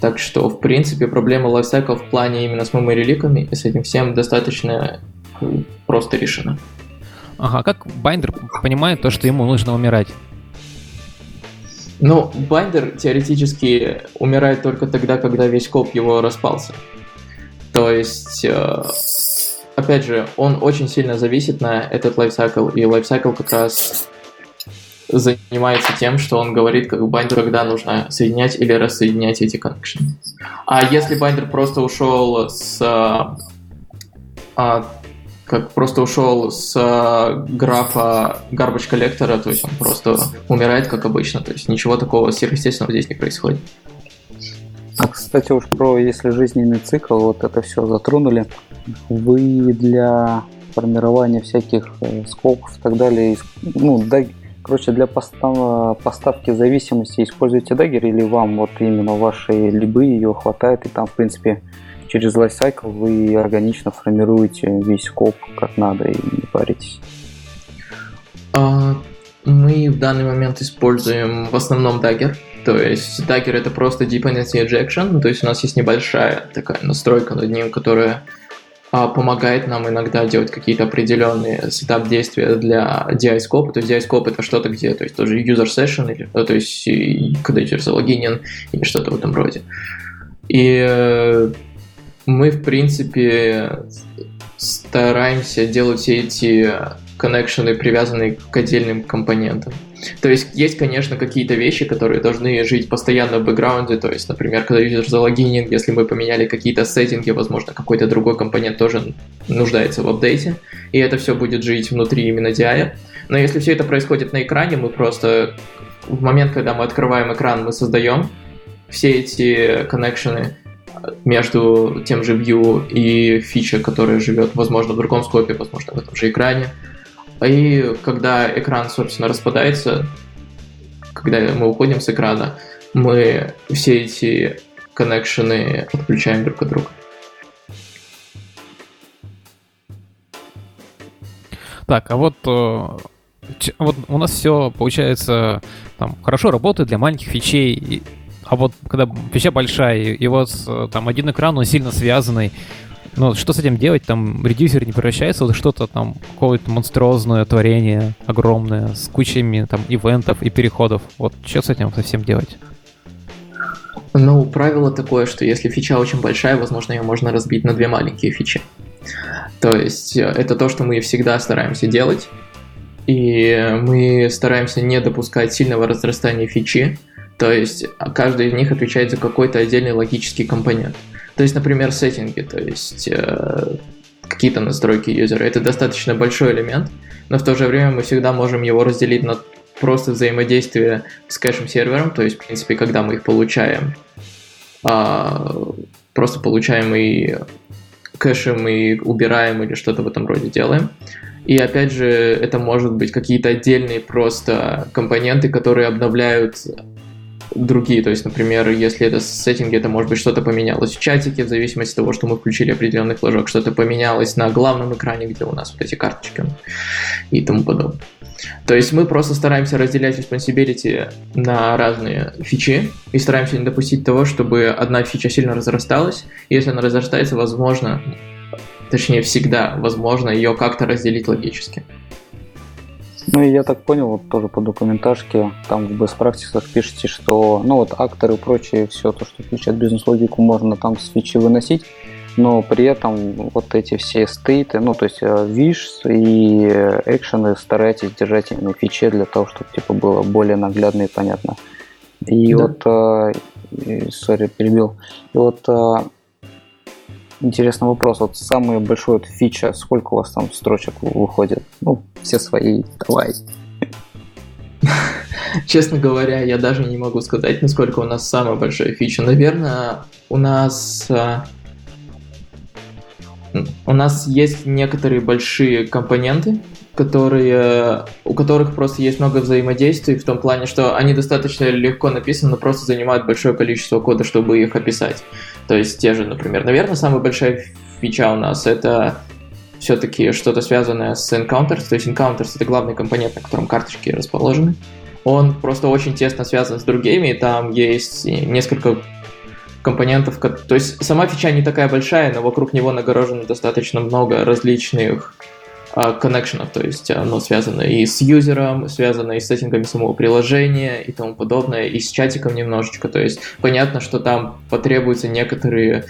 Так что, в принципе, проблема lifecycle в плане именно с memory leak ами и с этим всем достаточно просто решена. Ага, как binder понимает то, что ему нужно умирать? Ну, binder теоретически умирает только тогда, когда весь scope его распался. То есть, э, опять же, он очень сильно зависит на этот lifecycle, и lifecycle как раз занимается тем, что он говорит, как binder, когда нужно соединять или рассоединять эти коннекшены. А если binder просто ушел с а, как просто ушел с э, графа garbage collector а, то есть он просто умирает, как обычно, то есть ничего такого сверхъестественного здесь не происходит. А, кстати, уж про если жизненный цикл, вот это все затронули. Вы для формирования всяких э, скопов и так далее, ну, да, короче, для постав, поставки зависимости используете дагер или вам вот именно вашей либы ее хватает и там, в принципе, через lifecycle вы органично формируете весь скоп как надо и не паритесь? А, мы в данный момент используем в основном Dagger. То есть Dagger это просто dependency injection, то есть у нас есть небольшая такая настройка над ним, которая а, помогает нам иногда делать какие-то определенные сетап действия для DI-скопа. То есть DI-скоп это что-то, где то есть тоже user session, или, ну, то есть когда user залогинен или что-то в этом роде. И э, мы, в принципе, стараемся делать все эти коннекшены, привязанные к отдельным компонентам. То есть есть, конечно, какие-то вещи, которые должны жить постоянно в бэкграунде, то есть, например, когда юзер залогинен, если мы поменяли какие-то сеттинги, возможно, какой-то другой компонент тоже нуждается в апдейте, и это все будет жить внутри именно DI. Но если все это происходит на экране, мы просто в момент, когда мы открываем экран, мы создаем все эти коннекшены, между тем же view и фича, которая живет, возможно, в другом скопе, возможно, в этом же экране. И когда экран, собственно, распадается, когда мы уходим с экрана, мы все эти коннекшены отключаем друг от друга. Так, а вот, э, вот у нас все получается там хорошо работает для маленьких фичей. А вот когда фича большая, и вот там один экран, он сильно связанный, ну, что с этим делать? Там редюсер не превращается в что-то там, какое-то монструозное творение огромное, с кучами там ивентов и переходов. Вот что с этим совсем делать? Ну, правило такое, что если фича очень большая, возможно, ее можно разбить на две маленькие фичи. То есть э, это то, что мы всегда стараемся делать. И мы стараемся не допускать сильного разрастания фичи, то есть каждый из них отвечает за какой-то отдельный логический компонент. То есть, например, сеттинги, то есть э, какие-то настройки юзера. Это достаточно большой элемент, но в то же время мы всегда можем его разделить на просто взаимодействие с кэшем-сервером, то есть, в принципе, когда мы их получаем, э, просто получаем и кэшем, и убираем, или что-то в этом роде делаем. И опять же, это может быть какие-то отдельные просто компоненты, которые обновляют другие. То есть, например, если это сеттинги, это может быть что-то поменялось в чатике, в зависимости от того, что мы включили определенный флажок, что-то поменялось на главном экране, где у нас вот эти карточки и тому подобное. То есть мы просто стараемся разделять responsibility на разные фичи и стараемся не допустить того, чтобы одна фича сильно разрасталась. И если она разрастается, возможно, точнее всегда, возможно, ее как-то разделить логически. Ну и я так понял, вот тоже по документажке, там в best practices пишете, что ну вот акторы и прочее, все то, что включает бизнес-логику, можно там с фичи выносить, но при этом вот эти все стейты, ну то есть виш э, и экшены старайтесь держать именно фиче для того, чтобы типа было более наглядно и понятно. И да. вот, сори, перебил, и вот э, интересный вопрос. Вот самый большой вот фича, сколько у вас там строчек выходит? Ну, все свои, давай. Честно говоря, я даже не могу сказать, насколько у нас самая большая фича. Наверное, у нас а, у нас есть некоторые большие компоненты, которые, у которых просто есть много взаимодействий в том плане, что они достаточно легко написаны, но просто занимают большое количество кода, чтобы их описать. То есть те же, например, наверное, самая большая фича у нас это все-таки что-то связанное с Encounters. То есть Encounters — это главный компонент, на котором карточки расположены. Он просто очень тесно связан с другими, там есть несколько компонентов. То есть сама фича не такая большая, но вокруг него нагорожено достаточно много различных а, коннекшенов, то есть оно связано и с юзером, связано и с сеттингами самого приложения и тому подобное, и с чатиком немножечко, то есть понятно, что там потребуются некоторые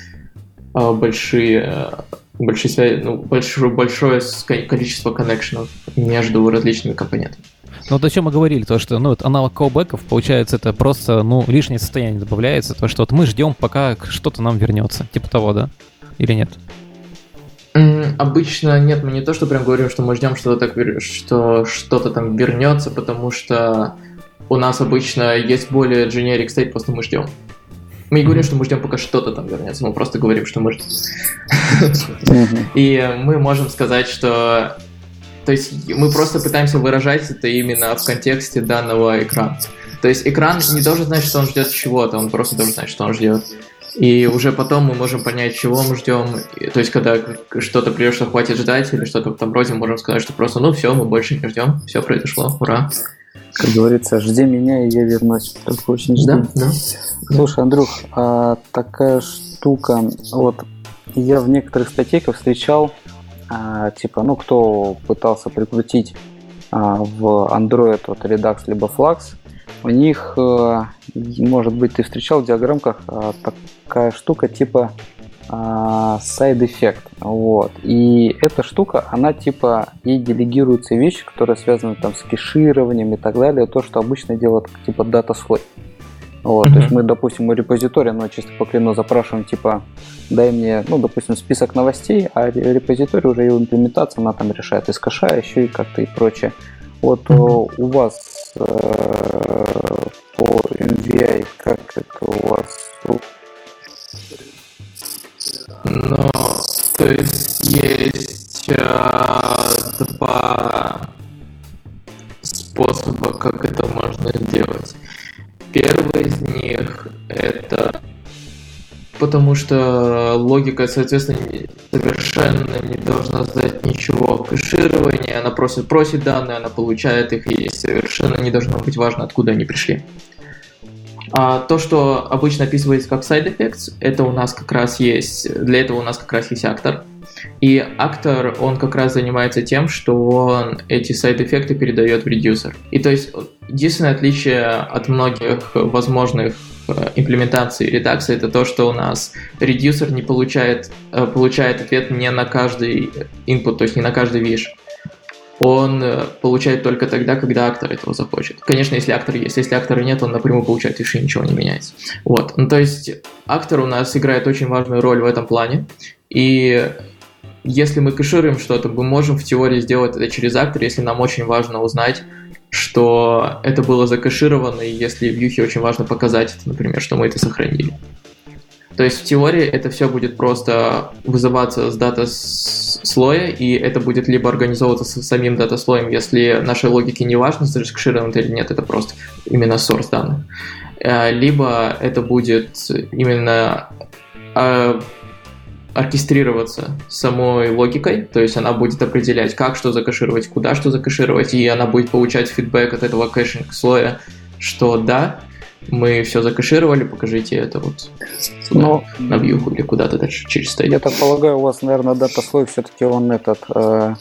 а, большие большие связи, ну, большое, большое количество коннекшенов между различными компонентами. Ну вот о чем мы говорили, то что ну, вот аналог колбеков, получается, это просто ну, лишнее состояние добавляется, то что вот мы ждем, пока что-то нам вернется. Типа того, да? Или нет? обычно нет, мы не то, что прям говорим, что мы ждем, что, так, что что-то там вернется, потому что у нас обычно есть более generic state, просто мы ждем. Мы не говорим, что мы ждем, пока что-то там вернется, мы просто говорим, что мы ждем. И мы можем сказать, что... То есть мы просто пытаемся выражать это именно в контексте данного экрана. То есть экран не должен знать, что он ждет чего-то, он просто должен знать, что он ждет. И уже потом мы можем понять, чего мы ждем. То есть, когда что-то придет, что хватит ждать, или что-то в этом роде, можем сказать, что просто, ну все, мы больше не ждем, все произошло, ура. Как говорится, жди меня, и я вернусь. Только очень жди. Да, да. Слушай, Андрюх, а такая штука, вот я в некоторых статейках встречал, а, типа, ну, кто пытался прикрутить а, в Android вот Redux либо Flux, у них, а, может быть, ты встречал в диаграммках а, такая штука типа side эффект вот. И эта штука она типа ей делегируются вещи которые связаны там с кешированием и так далее то что обычно делают типа дата слой вот, mm-hmm. то есть мы, допустим, у репозитория, ну, чисто по клину запрашиваем, типа, дай мне, ну, допустим, список новостей, а репозиторий уже его имплементация, она там решает из кэша, еще и как-то и прочее. Вот mm-hmm. у вас э, по MVI, как это у вас ну, то есть есть а, два способа, как это можно сделать. Первый из них это потому что логика, соответственно, совершенно не должна знать ничего о кэшировании. Она просит, просит данные, она получает их, и совершенно не должно быть важно, откуда они пришли. А то, что обычно описывается как side effects, это у нас как раз есть, для этого у нас как раз есть актор. И актор, он как раз занимается тем, что он эти сайд-эффекты передает в редюсер. И то есть единственное отличие от многих возможных э, имплементаций редакции это то, что у нас редюсер не получает, э, получает ответ не на каждый input, то есть не на каждый виш он э, получает только тогда, когда актор этого захочет. Конечно, если актор есть. Если актора нет, он напрямую получает виши, ничего не меняется. Вот. Ну, то есть актор у нас играет очень важную роль в этом плане. И если мы кэшируем что-то, мы можем в теории сделать это через актор, если нам очень важно узнать, что это было закэшировано, и если в юхе очень важно показать это, например, что мы это сохранили. То есть в теории это все будет просто вызываться с дата слоя, и это будет либо организовываться с самим дата слоем, если нашей логике не важно, зарешкшировано или нет, это просто именно source данных. Э, либо это будет именно э, оркестрироваться самой логикой, то есть она будет определять, как что закэшировать, куда что закэшировать, и она будет получать фидбэк от этого caching слоя, что да, мы все закэшировали, покажите это вот Но... на вьюху или куда-то дальше через state. Я так полагаю, у вас, наверное, data слой все-таки он этот э,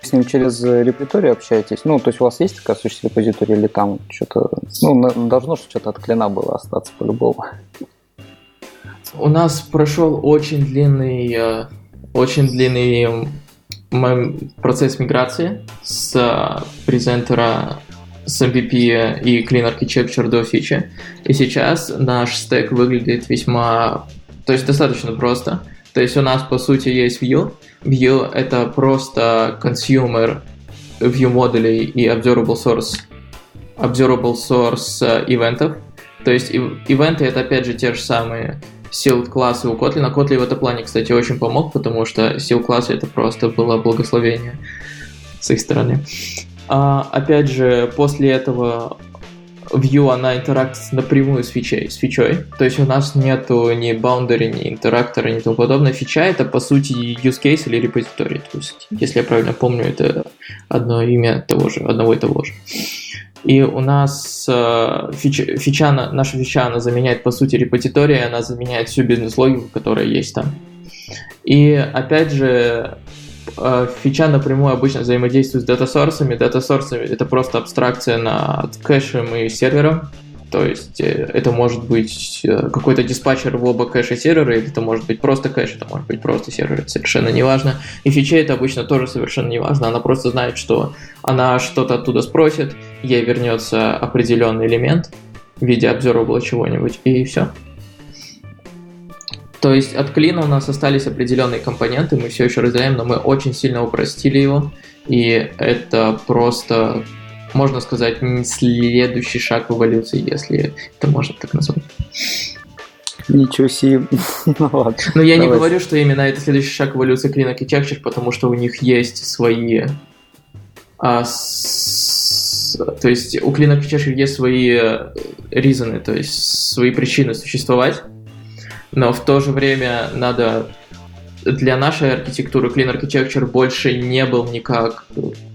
с ним через репозиторий общаетесь? Ну, то есть у вас есть такая сущность репозиторий или там что-то, ну, должно что-то от клина было остаться по-любому? У нас прошел очень длинный, э, очень длинный процесс миграции с э, презентера с MVP и Clean Architecture до фичи. И сейчас наш стек выглядит весьма... То есть достаточно просто. То есть у нас, по сути, есть View. View — это просто consumer view модулей и observable source, observable source э, ивентов. То есть ивенты — это, опять же, те же самые сил классы у Kotlin. Kotlin в этом плане, кстати, очень помог, потому что сил классы — это просто было благословение с их стороны. А, опять же, после этого View, она интерактит напрямую с фичей, с фичой. То есть у нас нету ни boundary, ни интерактора, ни тому подобное. Фича это, по сути, use case или репозиторий. То есть, если я правильно помню, это одно имя того же, одного и того же. И у нас э, фича, фича, наша фича, она заменяет, по сути, репозиторий, она заменяет всю бизнес-логику, которая есть там. И, опять же, фича напрямую обычно взаимодействует с дата-сорсами. Дата-сорсами это просто абстракция над кэшем и сервером. То есть э, это может быть э, какой-то диспатчер в оба кэша сервера, или это может быть просто кэш, это может быть просто сервер, это совершенно не важно. И фича это обычно тоже совершенно не важно, она просто знает, что она что-то оттуда спросит, ей вернется определенный элемент в виде observable чего-нибудь, и все. То есть от клина у нас остались определенные компоненты, мы все еще разделяем, но мы очень сильно упростили его, и это просто, можно сказать, следующий шаг в эволюции, если это можно так назвать. Ничего себе. ну ладно. Но я Давай. не говорю, что именно это следующий шаг эволюции Clean Architecture, потому что у них есть свои... А, с, то есть у Clean Architecture есть свои резоны, то есть свои причины существовать, но в то же время надо для нашей архитектуры Clean Architecture больше не был никак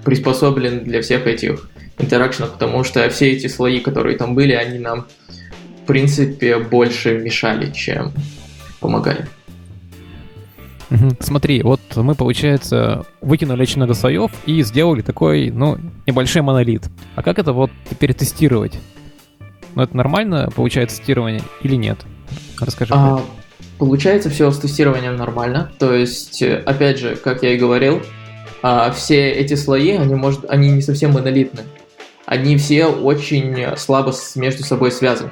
приспособлен для всех этих интеракшенов, потому что все эти слои, которые там были, они нам в принципе, больше мешали, чем помогали. Смотри, вот мы, получается, выкинули очень много слоев и сделали такой, ну, небольшой монолит. А как это вот теперь тестировать? Ну, это нормально, получается, тестирование или нет? Расскажи. А, получается все с тестированием нормально. То есть, опять же, как я и говорил, а, все эти слои, они, может, они не совсем монолитны. Они все очень слабо между собой связаны.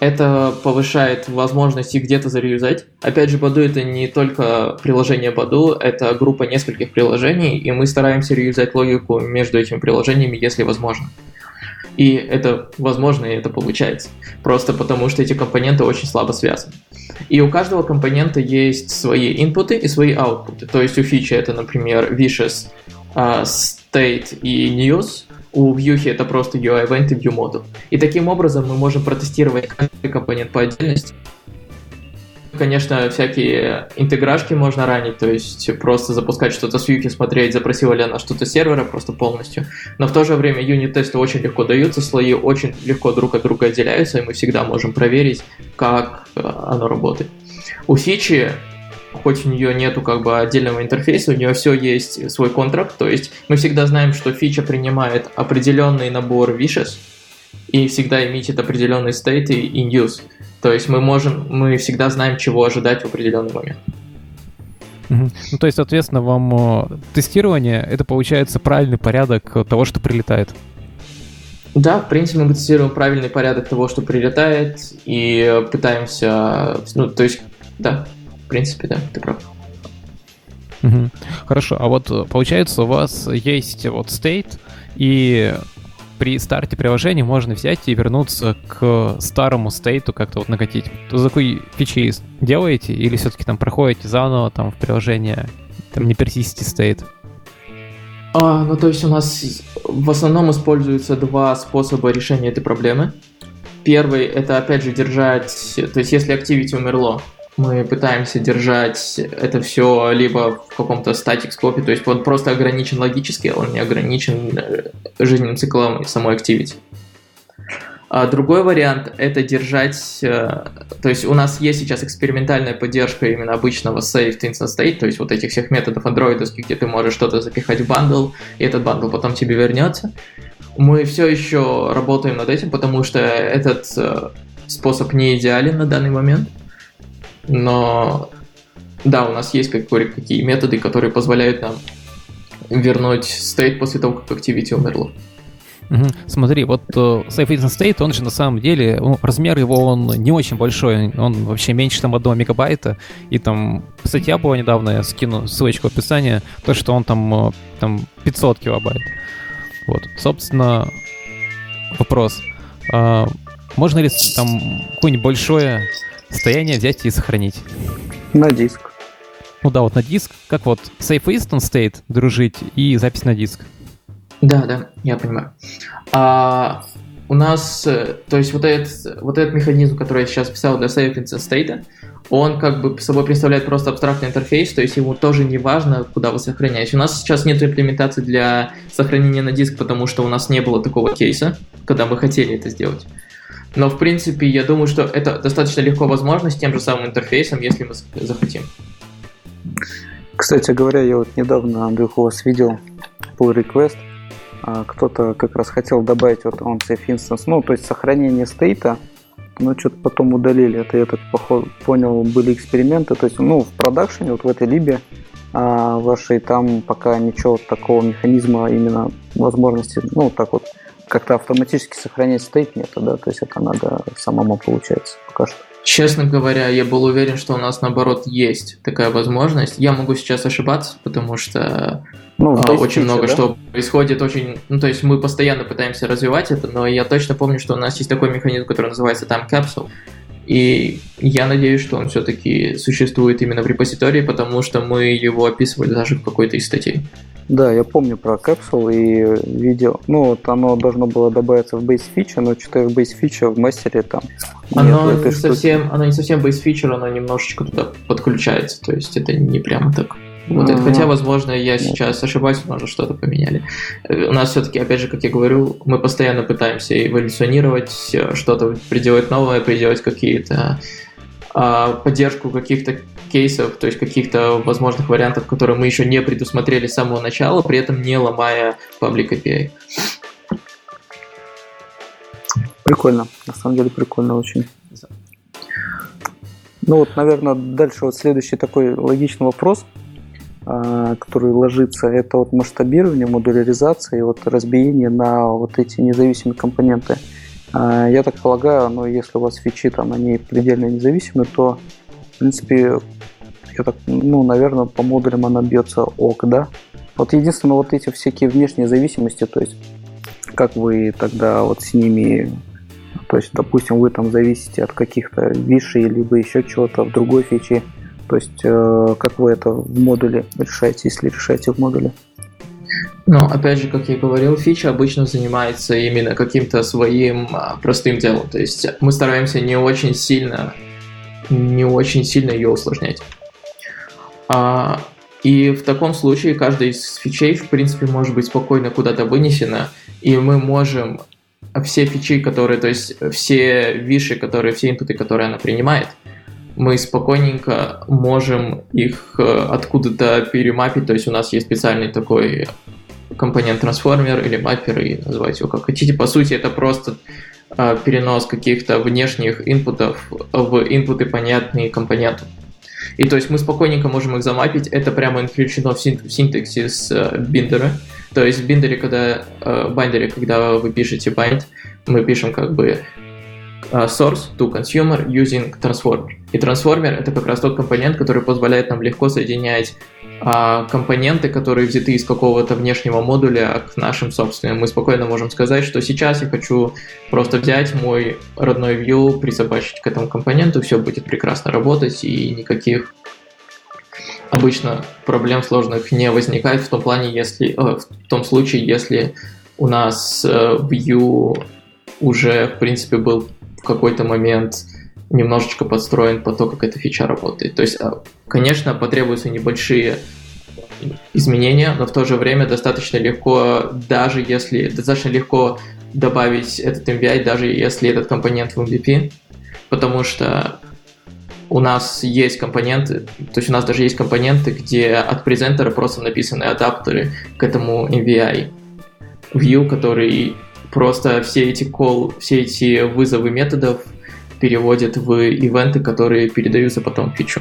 Это повышает возможности где-то зареюзать. Опять же, Баду это не только приложение Баду, это группа нескольких приложений, и мы стараемся реюзать логику между этими приложениями, если возможно. И это возможно, и это получается. Просто потому, что эти компоненты очень слабо связаны. И у каждого компонента есть свои инпуты и свои аутпуты. То есть у фичи это, например, wishes, uh, state и news, у Vue это просто UI event и Vue модуль. И таким образом мы можем протестировать каждый компонент по отдельности. Конечно, всякие интеграшки можно ранить, то есть просто запускать что-то с Vue, смотреть, запросила ли она что-то с сервера просто полностью. Но в то же время юнит-тесты очень легко даются, слои очень легко друг от друга отделяются, и мы всегда можем проверить, как э, оно работает. У фичи хоть у нее нету как бы отдельного интерфейса, у нее все есть свой контракт, то есть мы всегда знаем, что фича принимает определенный набор wishes и всегда имеет определенный state и news. То есть мы можем, мы всегда знаем, чего ожидать в определенный момент. Ну, то есть, соответственно, вам э, тестирование это получается правильный порядок того, что прилетает. Да, в принципе, мы тестируем правильный порядок того, что прилетает, и пытаемся, ну, то есть, да, в принципе, да, ты прав. Угу. Хорошо, а вот э, получается у вас есть вот state, и при старте приложения можно взять и вернуться к старому стейту, как-то вот накатить. То за такой фичи делаете или все-таки там проходите заново там в приложение, там не persisty state? А, ну, то есть у нас в основном используются два способа решения этой проблемы. Первый — это, опять же, держать... То есть если activity умерло, мы пытаемся держать это все либо в каком-то static скопе, то есть он просто ограничен логически, он не ограничен э, жизненным циклом самой activity. А другой вариант — это держать... Э, то есть у нас есть сейчас экспериментальная поддержка именно обычного saved instance state, то есть вот этих всех методов андроидовских, где ты можешь что-то запихать в бандл, и этот бандл потом тебе вернется. Мы все еще работаем над этим, потому что этот э, способ не идеален на данный момент — но да, у нас есть какие методы, которые позволяют нам вернуть стейт после того, как activity умерло. Угу. Смотри, вот uh, Safe Instant State, он же на самом деле, ну, размер его, он не очень большой, он вообще меньше там одного мегабайта, и там статья была недавно, я скину ссылочку в описании, то, что он там, э, там 500 килобайт. Вот, собственно, вопрос. Uh, можно ли там какое-нибудь большое состояние взять и сохранить. На диск. Ну да, вот на диск. Как вот Safe Instant State дружить и запись на диск. Да, да, я понимаю. А, у нас, э, то есть вот этот, вот этот механизм, который я сейчас писал для Safe Instant State, он как бы собой представляет просто абстрактный интерфейс, то есть ему тоже не важно, куда вы сохраняете. У нас сейчас нет имплементации для сохранения на диск, потому что у нас не было такого кейса, когда мы хотели это сделать. Но, в принципе, я думаю, что это достаточно легко возможно с тем же самым интерфейсом, если мы захотим. Кстати говоря, я вот недавно, Андрюх, у вас видел pull request. А, кто-то как раз хотел добавить вот он safe instance, ну, то есть сохранение стейта, но что-то потом удалили. Это я так понял, были эксперименты. То есть, ну, в продакшене, вот в этой либе а, вашей, там пока ничего такого механизма именно возможности, ну, так вот как-то автоматически сохранять стейт нет, да, то есть это надо самому получается пока что. Честно говоря, я был уверен, что у нас наоборот есть такая возможность. Я могу сейчас ошибаться, потому что ну, а, очень много да? что происходит, очень, ну то есть мы постоянно пытаемся развивать это, но я точно помню, что у нас есть такой механизм, который называется Time Capsule, и я надеюсь, что он все-таки существует именно в репозитории, потому что мы его описывали даже в какой-то из статей. Да, я помню про капсул и видел. Ну, вот оно должно было добавиться в base feature, но что-то в base feature в мастере там. Оно не совсем, оно не совсем base feature, оно немножечко туда подключается, то есть это не прямо так. Вот это, хотя, возможно, я сейчас ошибаюсь, может, что-то поменяли. Э, у нас все-таки, опять же, как я говорю, мы постоянно пытаемся эволюционировать, что-то приделать новое, приделать какие-то а, поддержку каких-то кейсов, то есть каких-то возможных вариантов, которые мы еще не предусмотрели с самого начала, при этом не ломая Public API. Прикольно, на самом деле прикольно очень. Ну вот, наверное, дальше вот следующий такой логичный вопрос, который ложится, это вот масштабирование, модуляризация и вот разбиение на вот эти независимые компоненты. А, я так полагаю, но если у вас фичи там, они предельно независимы, то, в принципе, я так, ну, наверное, по модулям она бьется ок, да? Вот единственное, вот эти всякие внешние зависимости, то есть как вы тогда вот с ними, то есть, допустим, вы там зависите от каких-то вишей, либо еще чего-то в другой фиче, то есть э, как вы это в модуле решаете, если решаете в модуле? Ну, опять же, как я говорил, фича обычно занимается именно каким-то своим а, простым делом. То есть мы стараемся не очень сильно, не очень сильно ее усложнять. А, и в таком случае каждая из фичей, в принципе, может быть спокойно куда-то вынесена, и мы можем все фичи, которые, то есть все виши, которые, все инпуты, которые она принимает, мы спокойненько можем их э, откуда-то перемапить, то есть у нас есть специальный такой компонент трансформер или маппер, и называйте его как хотите. По сути, это просто э, перенос каких-то внешних инпутов в инпуты понятные компоненту. И то есть мы спокойненько можем их замапить, это прямо включено в синтаксис э, биндера. То есть в биндере, когда, э, бандере, когда вы пишете bind, мы пишем как бы source to consumer using transformer. И transformer это как раз тот компонент, который позволяет нам легко соединять uh, компоненты, которые взяты из какого-то внешнего модуля к нашим собственным. Мы спокойно можем сказать, что сейчас я хочу просто взять мой родной view, присобачить к этому компоненту, все будет прекрасно работать и никаких обычно проблем сложных не возникает в том плане, если э, в том случае, если у нас э, view уже, в принципе, был какой-то момент немножечко подстроен по то, как эта фича работает. То есть, а, конечно, потребуются небольшие изменения, но в то же время достаточно легко, даже если достаточно легко добавить этот MVI, даже если этот компонент в MVP, потому что у нас есть компоненты, то есть у нас даже есть компоненты, где от презентера просто написаны адаптеры к этому MVI view, который просто все эти call, все эти вызовы методов переводят в ивенты, которые передаются потом в фичу.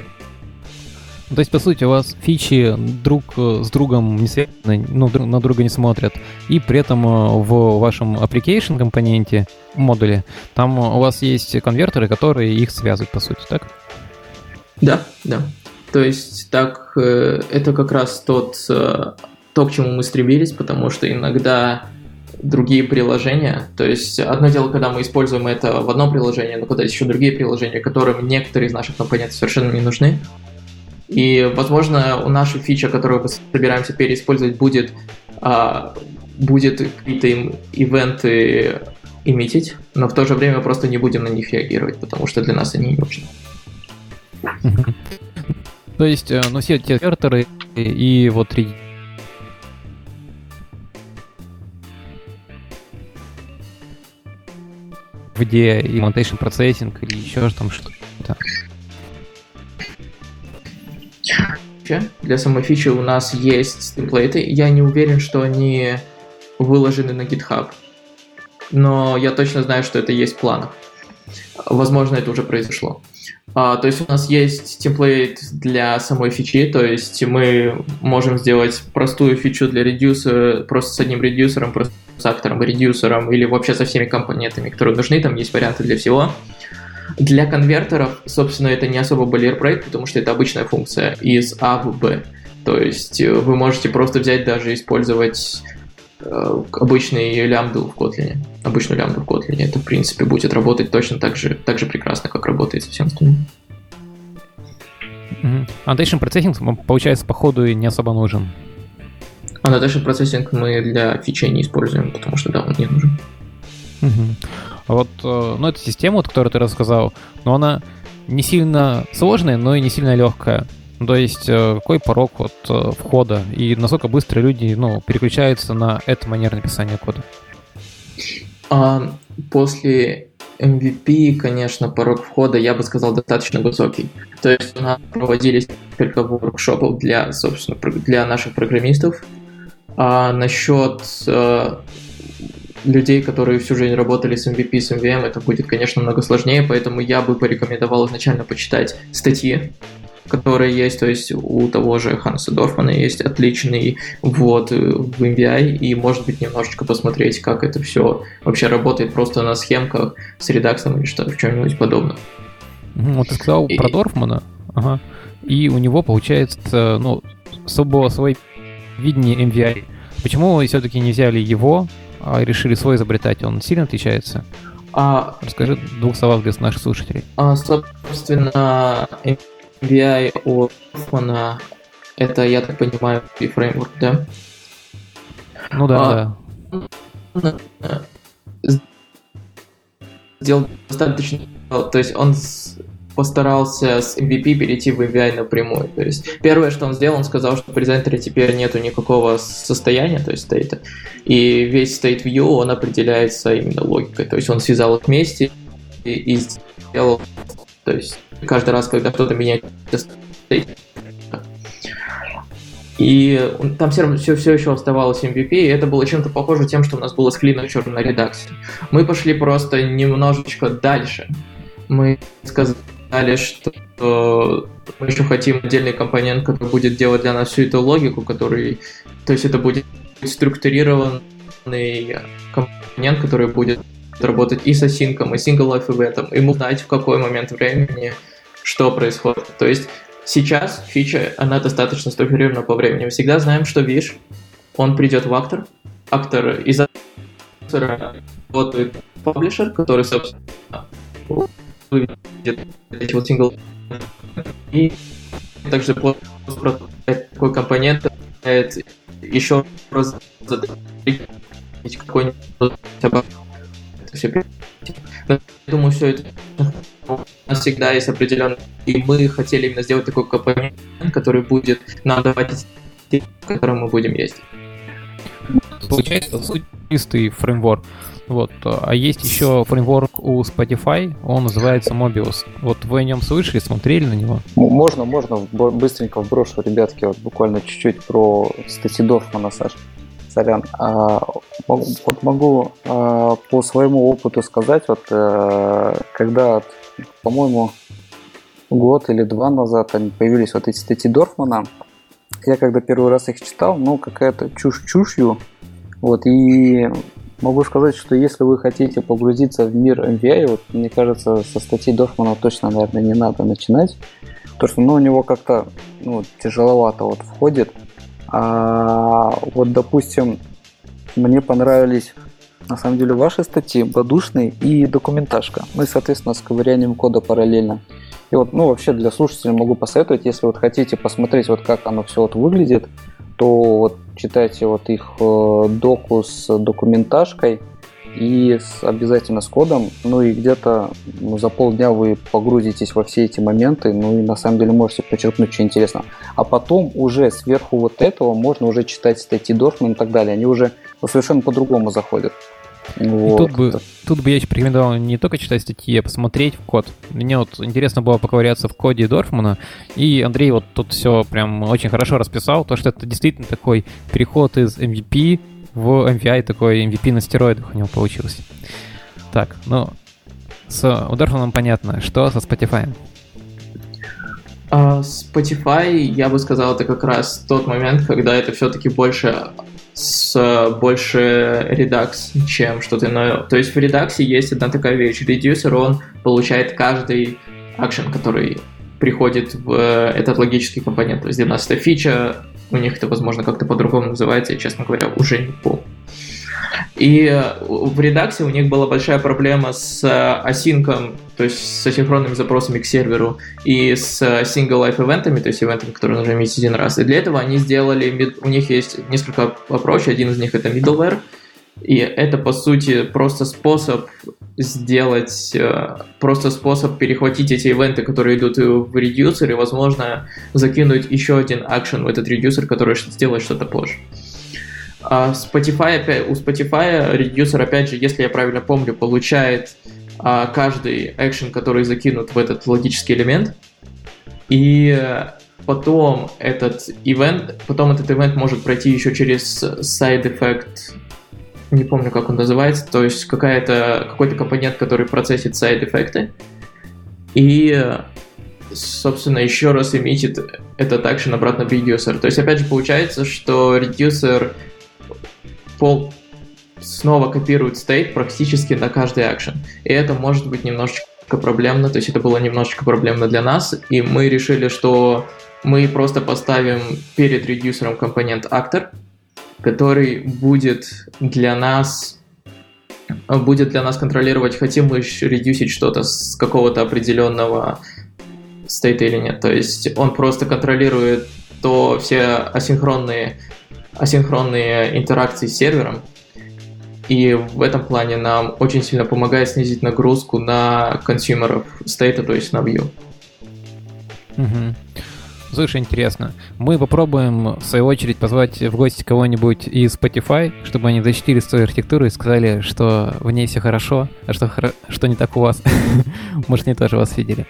То есть, по сути, у вас фичи друг с другом не связаны, ну, на друга не смотрят, и при этом э, в вашем application компоненте, модуле, там у вас есть конвертеры, которые их связывают, по сути, так? Да, да. То есть, так, э, это как раз тот, э, то, к чему мы стремились, потому что иногда другие приложения. То есть одно дело, когда мы используем это в одном приложении, но когда есть еще другие приложения, которым некоторые из наших компонентов совершенно не нужны. И, возможно, у нашей фичи, которую мы собираемся переиспользовать, будет, а, будет какие-то ивенты имитить, но в то же время просто не будем на них реагировать, потому что для нас они не нужны. То есть, э, ну, все эти серверы и вот где и Montation Processing, или еще там что-то. Для самой фичи у нас есть темплейты. Я не уверен, что они выложены на GitHub. Но я точно знаю, что это есть в планах. Возможно, это уже произошло. А, то есть у нас есть темплейт для самой фичи, то есть мы можем сделать простую фичу для редюсера просто с одним редюсером, просто с актором, редюсером или вообще со всеми компонентами, которые нужны, там есть варианты для всего. Для конвертеров, собственно, это не особо boilerplate, потому что это обычная функция из А в Б. То есть э, вы можете просто взять даже использовать э, обычный лямбду в Kotlin. Обычную лямбду в Kotlin. Это, в принципе, будет работать точно так же, так же прекрасно, как работает со всем остальным. Annotation процессинг, получается, по ходу не особо нужен. Annotation процессинг мы для фичей не используем, потому что, да, он не нужен. Mm-hmm. Вот, э, ну, эта система, вот, которую ты рассказал, но она не сильно сложная, но и не сильно легкая. Ну, то есть э, какой порог вот э, входа и насколько быстро люди ну, переключаются на эту манеру написания кода? А, после MVP, конечно, порог входа, я бы сказал, достаточно высокий. То есть у нас проводились несколько воркшопов для, собственно, для наших программистов. А насчет э, людей, которые всю жизнь работали с MVP, с MVM, это будет, конечно, много сложнее, поэтому я бы порекомендовал изначально почитать статьи которые есть, то есть у того же Ханса Дорфмана есть отличный ввод в MVI, и может быть немножечко посмотреть, как это все вообще работает просто на схемках с редаксом или что-то в чем-нибудь подобном. Вот ты сказал и... про Дорфмана, ага. и у него получается, ну, особо свой видение MVI. Почему вы все-таки не взяли его, а решили свой изобретать? Он сильно отличается? А, Расскажи в двух словах для наших слушателей. А, собственно, VI у Hoffman это, я так понимаю, и фреймворк, да? Ну да, а, да. Сделал достаточно... То есть он постарался с MVP перейти в MVI напрямую. То есть первое, что он сделал, он сказал, что в презентере теперь нету никакого состояния, то есть стейта, и весь state view, он определяется именно логикой. То есть он связал их вместе и, и сделал... То есть каждый раз, когда кто-то меняет и там все, все, все еще оставалось MVP, и это было чем-то похоже тем, что у нас было с клином черной редакции. Мы пошли просто немножечко дальше. Мы сказали, что мы еще хотим отдельный компонент, который будет делать для нас всю эту логику, который, то есть это будет структурированный компонент, который будет работать и с асинком, и life event, и мы знать, в какой момент времени что происходит. То есть сейчас фича, она достаточно структурирована по времени. Мы всегда знаем, что видишь, он придет в актор, актор из актора работает паблишер, который, собственно, выведет эти вот сингл и также такой компонент еще раз какой-нибудь я думаю, все это у нас всегда есть определенный... И мы хотели именно сделать такой компонент, который будет нам давать в котором мы будем ездить. Получается, чистый фреймворк. Вот. А есть еще фреймворк у Spotify, он называется Mobius. Вот вы о нем слышали, смотрели на него? Можно, можно, быстренько вброшу, ребятки, вот буквально чуть-чуть про статьи Дофмана, Саша. Сорян. А, вот могу а, по своему опыту сказать, вот э, когда по-моему, год или два назад они появились вот эти статьи Дорфмана. Я когда первый раз их читал, ну, какая-то чушь чушью. Вот, и могу сказать, что если вы хотите погрузиться в мир MVI, вот, мне кажется, со статьи Дорфмана точно, наверное, не надо начинать. Потому что, ну, у него как-то, ну, тяжеловато вот входит. А вот, допустим, мне понравились на самом деле ваши статьи, бадушный и документашка. Ну и, соответственно, с ковырянием кода параллельно. И вот, ну, вообще для слушателей могу посоветовать, если вот хотите посмотреть, вот как оно все вот выглядит, то вот читайте вот их э, доку с документашкой и с, обязательно с кодом. Ну и где-то ну, за полдня вы погрузитесь во все эти моменты, ну и на самом деле можете почерпнуть что интересно. А потом уже сверху вот этого можно уже читать статьи Дорфман и так далее. Они уже совершенно по-другому заходят. Вот. Тут, бы, тут бы я еще порекомендовал не только читать статьи, а посмотреть в код. Мне вот интересно было поковыряться в коде Дорфмана, и Андрей вот тут все прям очень хорошо расписал, то, что это действительно такой переход из MVP в MVI, такой MVP на стероидах у него получился. Так, ну, с у Дорфманом понятно, что со Spotify? Uh, Spotify, я бы сказал, это как раз тот момент, когда это все-таки больше с больше Redux, чем что-то иное. То есть в Redux есть одна такая вещь. Reducer, он получает каждый акшен, который приходит в этот логический компонент. То есть 12 фича, у них это, возможно, как-то по-другому называется, я, честно говоря, уже не помню. И в редакции у них была большая проблема с асинком, то есть с асинхронными запросами к серверу, и с single life ивентами, то есть ивентами, которые нужно иметь один раз. И для этого они сделали, у них есть несколько approach, один из них это middleware, и это, по сути, просто способ сделать, э, просто способ перехватить эти ивенты, которые идут в редюсер, и, возможно, закинуть еще один акшен в этот редюсер, который сделает что-то позже. А Spotify, у Spotify редюсер, опять же, если я правильно помню, получает а, каждый экшен, который закинут в этот логический элемент, и потом этот ивент, потом этот ивент может пройти еще через side effect не помню, как он называется, то есть какая-то, какой-то компонент, который процессит сайд-эффекты, и, собственно, еще раз эмитит этот акшен обратно в редюсер. То есть, опять же, получается, что редюсер пол снова копирует стейт практически на каждый акшен. И это может быть немножечко проблемно, то есть это было немножечко проблемно для нас, и мы решили, что мы просто поставим перед редюсером компонент actor, который будет для нас будет для нас контролировать, хотим мы редюсить что-то с какого-то определенного стейта или нет. То есть он просто контролирует то все асинхронные, асинхронные интеракции с сервером, и в этом плане нам очень сильно помогает снизить нагрузку на консюмеров стейта, то есть на view. Угу. Слушай, интересно. Мы попробуем, в свою очередь, позвать в гости кого-нибудь из Spotify, чтобы они защитили свою архитектуру и сказали, что в ней все хорошо, а что, что не так у вас. Может, они тоже вас видели.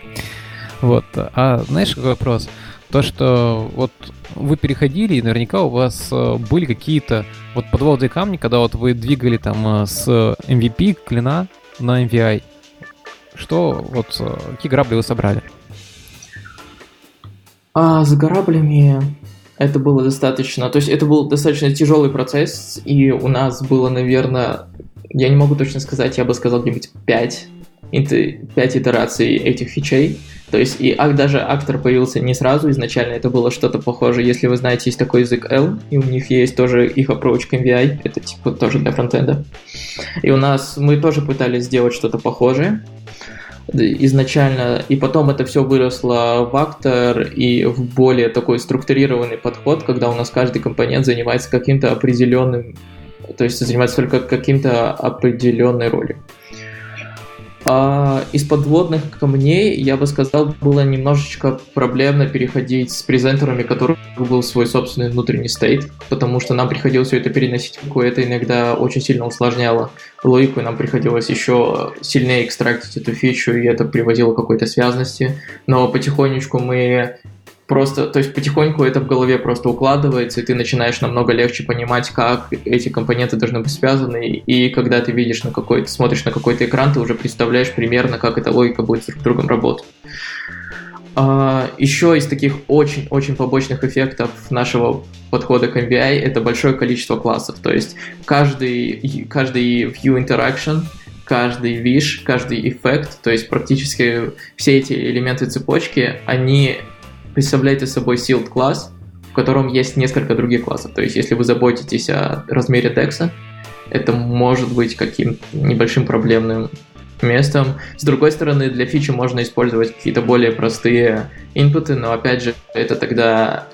Вот. А знаешь, какой вопрос? То, что вот вы переходили, и наверняка у вас э, были какие-то вот подводные камни, когда вот вы двигали там э, с MVP клина на MVI. Что вот, э, какие грабли вы собрали? А с граблями это было достаточно, то есть это был достаточно тяжелый процесс, и у нас было, наверное, я не могу точно сказать, я бы сказал где-нибудь 5, 5 итераций этих фичей. То есть и ак, даже актор появился не сразу, изначально это было что-то похожее. Если вы знаете, есть такой язык L, и у них есть тоже их approach к MVI, это типа тоже для фронтенда. И у нас мы тоже пытались сделать что-то похожее изначально, и потом это все выросло в актор и в более такой структурированный подход, когда у нас каждый компонент занимается каким-то определенным, то есть занимается только каким-то определенной ролью. А из подводных камней, я бы сказал, было немножечко проблемно переходить с презентерами, которых был свой собственный внутренний стейт, потому что нам приходилось все это переносить в это иногда очень сильно усложняло логику, и нам приходилось еще сильнее экстрактить эту фичу, и это приводило к какой-то связности. Но потихонечку мы просто, то есть потихоньку это в голове просто укладывается, и ты начинаешь намного легче понимать, как эти компоненты должны быть связаны, и когда ты видишь на какой-то, смотришь на какой-то экран, ты уже представляешь примерно, как эта логика будет друг с другом работать. Uh, еще из таких очень-очень побочных эффектов нашего подхода к MBI это большое количество классов. То есть каждый, каждый view interaction, каждый wish, каждый эффект, то есть практически все эти элементы цепочки, они представляет из собой sealed класс, в котором есть несколько других классов. То есть, если вы заботитесь о размере текста, это может быть каким небольшим проблемным местом. С другой стороны, для фичи можно использовать какие-то более простые инпуты, но опять же, это тогда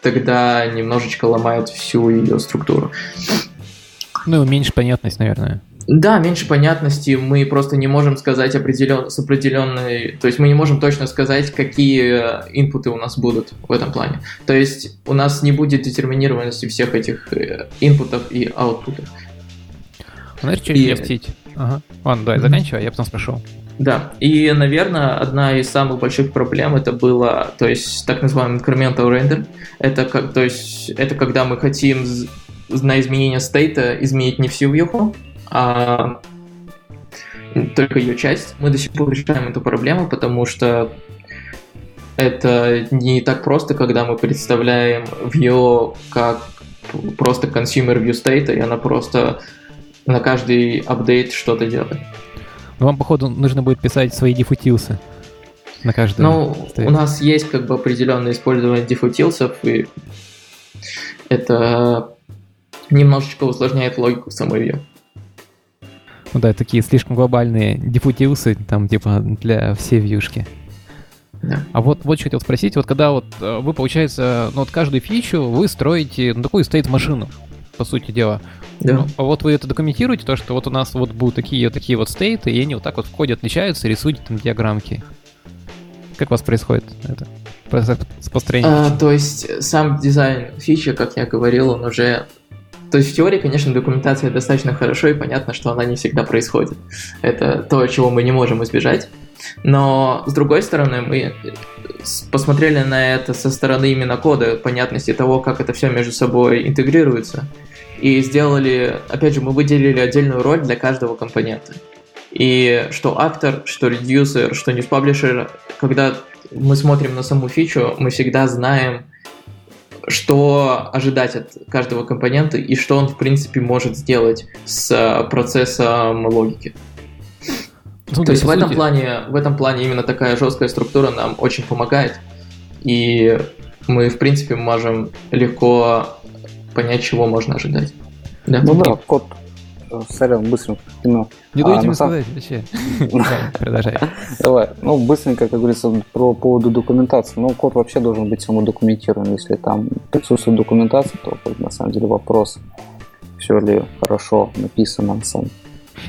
тогда немножечко ломает всю ее структуру. Ну, меньше понятность, наверное. Да, меньше понятности, мы просто не можем сказать определен, с определенной, то есть мы не можем точно сказать, какие инпуты у нас будут в этом плане. То есть у нас не будет детерминированности всех этих э, инпутов и аутпутов. Знаешь, что и... спросить? Ага. Ладно, давай, заканчивай, я потом спрошу. Да, и, наверное, одна из самых больших проблем это было, то есть так называемый incremental render. Это как, то есть это когда мы хотим на изменение стейта изменить не всю вьюху, а только ее часть. Мы до сих пор решаем эту проблему, потому что это не так просто, когда мы представляем Vue как просто consumer view state, и она просто на каждый апдейт что-то делает. Ну, вам, походу, нужно будет писать свои дефутилсы на каждый. Ну, у нас есть как бы определенное использование дефутилсов, и это немножечко усложняет логику самой view. Ну да, такие слишком глобальные дефутилсы, там, типа, для всей вьюшки. Да. А вот, вот что хотел спросить, вот когда вот э, вы, получается, ну вот каждую фичу вы строите ну, такую стоит машину, по сути дела. Да. Ну, а вот вы это документируете, то, что вот у нас вот будут такие вот такие вот стейты, и они вот так вот в коде отличаются, рисуете там диаграммки. Как у вас происходит это? С построением? А, то есть сам дизайн фичи, как я говорил, он уже то есть в теории, конечно, документация достаточно хорошо, и понятно, что она не всегда происходит. Это то, чего мы не можем избежать. Но, с другой стороны, мы посмотрели на это со стороны именно кода, понятности того, как это все между собой интегрируется. И сделали, опять же, мы выделили отдельную роль для каждого компонента. И что актор, что редюсер, что publisher, когда мы смотрим на саму фичу, мы всегда знаем, что ожидать от каждого компонента и что он, в принципе, может сделать с процессом логики. Ну, то есть в этом, плане, в этом плане именно такая жесткая структура нам очень помогает. И мы, в принципе, можем легко понять, чего можно ожидать. Да? Ну да, код э, сорян, быстренько кино. Не а, дайте мне сказать вообще. Продолжай. Давай. Ну, быстренько, как говорится, про поводу документации. Ну, код вообще должен быть самодокументирован. Если там присутствует документация, то на самом деле вопрос, все ли хорошо написано сам.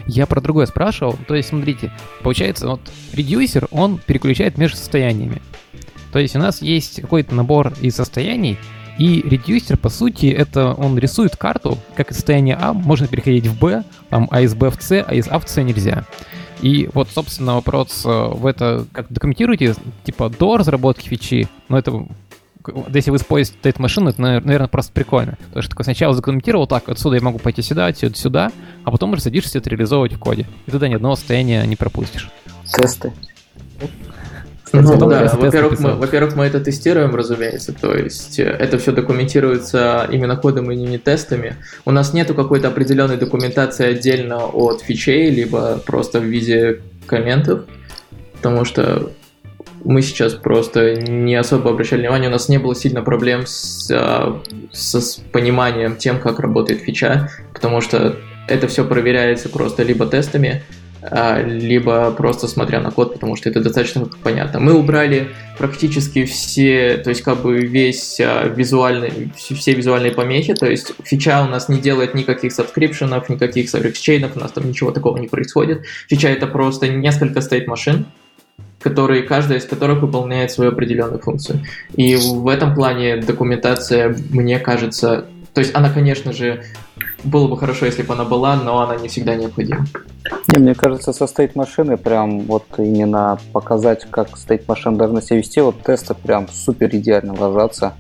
Я про другое спрашивал. То есть, смотрите, получается, вот редюсер, он переключает между состояниями. То есть у нас есть какой-то набор из состояний, и редюсер, по сути, это он рисует карту, как из состояния А можно переходить в Б, там, а из Б в С, а из А в С нельзя. И вот, собственно, вопрос э, в это как документируете, типа, до разработки фичи, но это если вы используете state машину, это, наверное, просто прикольно. Потому что такой сначала задокументировал так, отсюда я могу пойти сюда, отсюда сюда, а потом уже садишься это реализовывать в коде. И тогда ни одного состояния не пропустишь. Тесты. Ну, да, во-первых, мы, во-первых, мы это тестируем, разумеется, то есть э, это все документируется именно кодом и не тестами. У нас нету какой-то определенной документации отдельно от фичей, либо просто в виде комментов, потому что мы сейчас просто не особо обращали внимание, у нас не было сильно проблем с, а, с пониманием тем, как работает фича, потому что это все проверяется просто либо тестами, либо просто смотря на код, потому что это достаточно понятно. Мы убрали практически все, то есть как бы весь а, визуальный, все визуальные помехи, то есть фича у нас не делает никаких subscription ов, никаких сабэксчейнов, у нас там ничего такого не происходит. Фича это просто несколько state машин, которые, каждая из которых выполняет свою определенную функцию. И в этом плане документация, мне кажется, то есть она, конечно же, было бы хорошо, если бы она была, но она не всегда необходима. Не, мне кажется, со стейт машины прям вот именно показать, как стейт машина должна себя вести, вот тесты прям супер идеально ложатся.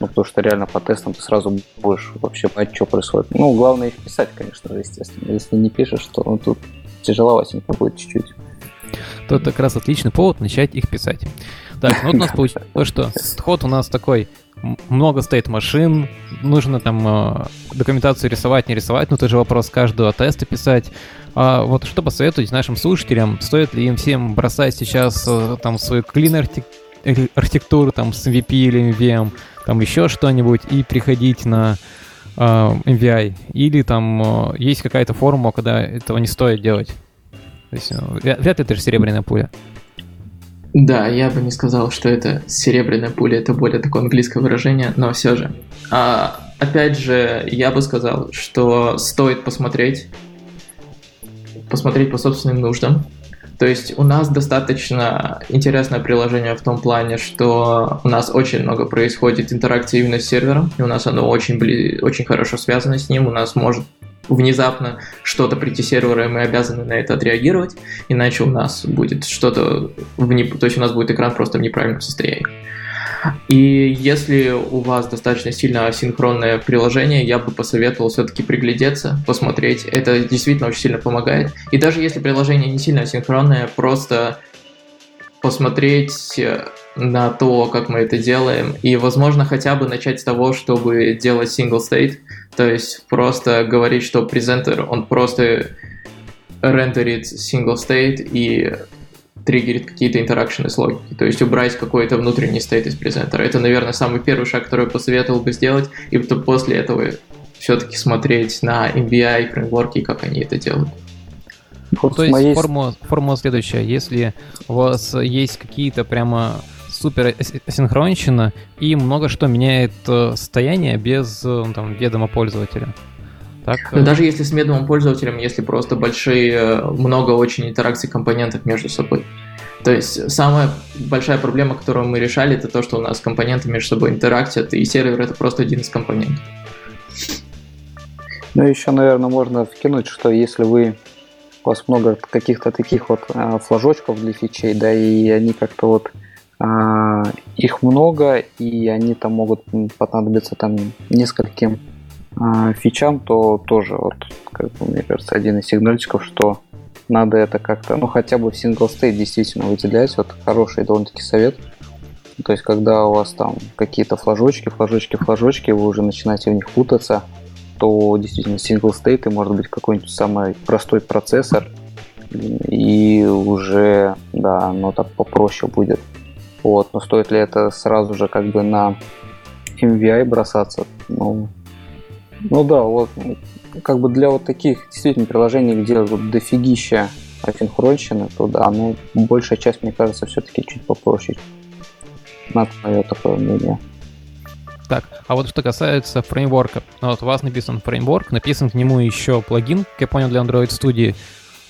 Ну, потому что реально по тестам ты сразу будешь вообще понять, что происходит. Ну, главное их писать, конечно, естественно. Если не пишешь, то ну, тут тяжеловатенько будет чуть-чуть это как раз отличный повод начать их писать. Так, ну вот у нас получилось то, что подход у нас такой, много стоит машин, нужно там э, документацию рисовать, не рисовать, ну тоже вопрос каждого теста писать. А вот что посоветовать нашим слушателям, стоит ли им всем бросать сейчас э, там свою клин архитектуру там с MVP или MVM, там еще что-нибудь и приходить на э, MVI, или там э, есть какая-то формула, когда этого не стоит делать? То есть, вряд ли это же серебряная пуля. Да, я бы не сказал, что это серебряная пуля, это более такое английское выражение, но все же. А, опять же, я бы сказал, что стоит посмотреть, посмотреть по собственным нуждам. То есть у нас достаточно интересное приложение в том плане, что у нас очень много происходит интеракции именно с сервером, и у нас оно очень, бли... очень хорошо связано с ним, у нас может внезапно что-то прийти сервера, и мы обязаны на это отреагировать, иначе у нас будет что-то, в то есть у нас будет экран просто в неправильном состоянии. И если у вас достаточно сильно асинхронное приложение, я бы посоветовал все-таки приглядеться, посмотреть. Это действительно очень сильно помогает. И даже если приложение не сильно асинхронное, просто посмотреть на то, как мы это делаем, и, возможно, хотя бы начать с того, чтобы делать single state, То есть просто говорить, что презентер, он просто рендерит single state и триггерит какие-то интеракшены с логикой, то есть убрать какой-то внутренний стейт из презентера. Это, наверное, самый первый шаг, который я посоветовал бы сделать, и после этого все-таки смотреть на MBI фреймворки, как они это делают. Вот То есть моей... формула, формула следующая. Если у вас есть какие-то прямо супер асинхронщина и много что меняет э, состояние без э, там, ведома пользователя. Так, Но э, даже если с медовым пользователем, если просто большие, много очень интеракций компонентов между собой. То есть самая большая проблема, которую мы решали, это то, что у нас компоненты между собой интерактят, и сервер это просто один из компонентов. Ну, еще, наверное, можно вкинуть, что если вы у вас много каких-то таких вот э, флажочков для фичей, да, и они как-то вот э, их много, и они там могут понадобиться там нескольким э, фичам, то тоже вот, как бы, мне кажется, один из сигнальчиков, что надо это как-то, ну, хотя бы в single state действительно выделять, вот хороший довольно-таки совет. То есть, когда у вас там какие-то флажочки, флажочки, флажочки, вы уже начинаете в них путаться – что действительно single state может быть какой-нибудь самый простой процессор, и уже, да, оно так попроще будет. Вот, но стоит ли это сразу же как бы на MVI бросаться? Ну, ну да, вот как бы для вот таких действительно приложений, где вот дофигища асинхронщины, то да, ну большая часть, мне кажется, все-таки чуть попроще. На мое такое мнение. Так, а вот что касается фреймворка. Ну, вот у вас написан фреймворк, написан к нему еще плагин, как я понял, для Android Studio.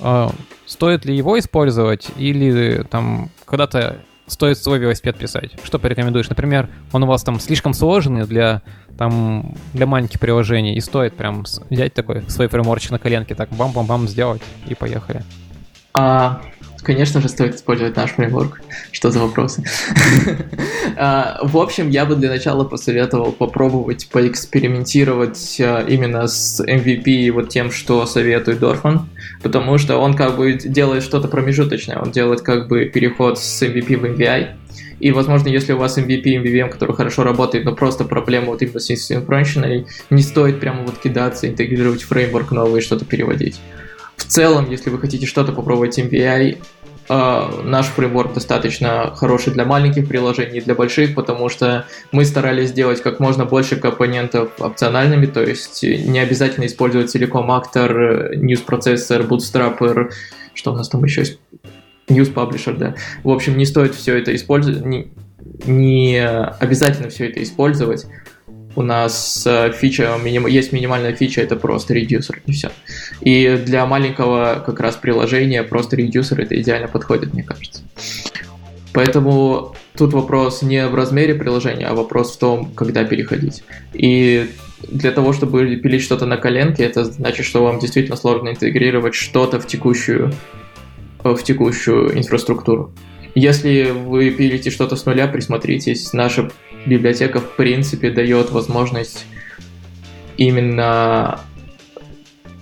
А, стоит ли его использовать или там когда-то стоит свой велосипед писать? Что порекомендуешь? Например, он у вас там слишком сложный для там для маленьких приложений и стоит прям взять такой свой фреймворчик на коленке, так бам-бам-бам сделать и поехали. А, Конечно же, стоит использовать наш фреймворк. Что за вопросы? А, в общем, я бы для начала посоветовал попробовать поэкспериментировать а, именно с MVP и вот тем, что советует Дорфан, потому что он как бы делает что-то промежуточное, он делает как бы переход с MVP в MVI, и, возможно, если у вас MVP MVVM, который хорошо работает, но просто проблема вот именно с синхронщиной, не стоит прямо вот кидаться, интегрировать фреймворк новый и что-то переводить. В целом, если вы хотите что-то попробовать MVI, наш фреймворк достаточно хороший для маленьких приложений, для больших, потому что мы старались сделать как можно больше компонентов опциональными, то есть не обязательно использовать целиком актор, news процессор, bootstrapper, что у нас там еще есть, news publisher, да. В общем, не стоит все это использовать, не, не обязательно все это использовать у нас э, фича, есть минимальная фича, это просто редюсер, и все. И для маленького как раз приложения просто редюсер это идеально подходит, мне кажется. Поэтому тут вопрос не в размере приложения, а вопрос в том, когда переходить. И для того, чтобы пилить что-то на коленке, это значит, что вам действительно сложно интегрировать что-то в текущую, в текущую инфраструктуру. Если вы пилите что-то с нуля, присмотритесь. Наша библиотека в принципе дает возможность именно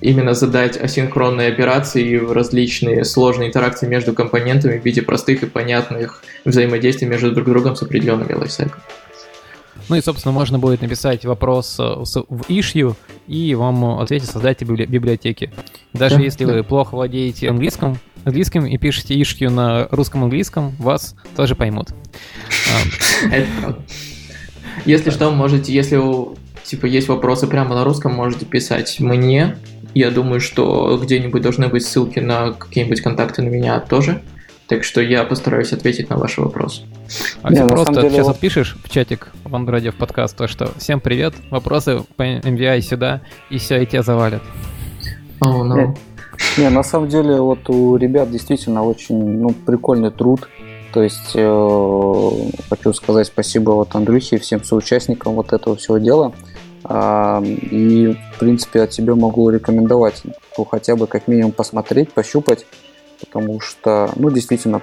именно задать асинхронные операции в различные сложные интеракции между компонентами в виде простых и понятных взаимодействий между друг другом с определенными лайфсайклами. Ну и, собственно, можно будет написать вопрос э, в issue, и вам ответит создатель библиотеки. Даже да, если да. вы плохо владеете английским, английским и пишете issue на русском английском, вас тоже поймут. Это правда. Если что, можете, если у типа есть вопросы прямо на русском, можете писать мне. Я думаю, что где-нибудь должны быть ссылки на какие-нибудь контакты на меня тоже. Так что я постараюсь ответить на ваши вопросы. А Не, просто деле... сейчас отпишешь в чатик в Андроиде в подкаст то, что всем привет, вопросы по MVI сюда, и все, и тебя завалят. Oh, no. Не, не, на самом деле вот у ребят действительно очень ну, прикольный труд. То есть э, хочу сказать спасибо вот Андрюхе и всем соучастникам вот этого всего дела. Э, и, в принципе, от себя могу рекомендовать ну, хотя бы как минимум посмотреть, пощупать, потому что, ну, действительно,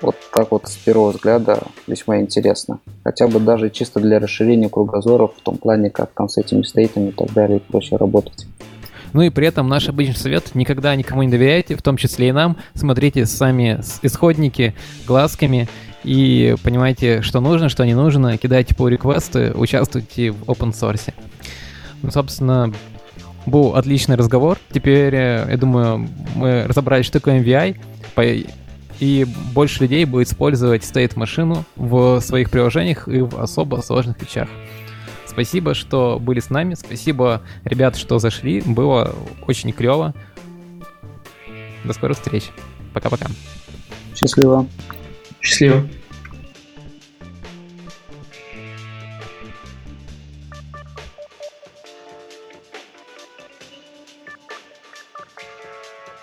вот так вот с первого взгляда весьма интересно. Хотя бы даже чисто для расширения кругозора в том плане, как там с этими стейтами и так далее проще работать. Ну и при этом наш обычный совет, никогда никому не доверяйте, в том числе и нам. Смотрите сами исходники глазками и понимайте, что нужно, что не нужно. Кидайте по реквесты, участвуйте в open source. Ну, собственно, был отличный разговор. Теперь, э, я думаю, мы разобрались, что такое MVI, и больше людей будет использовать State-машину в своих приложениях и в особо сложных вещах. Спасибо, что были с нами. Спасибо, ребят, что зашли. Было очень клево. До скорых встреч. Пока-пока. Счастливо. Счастливо.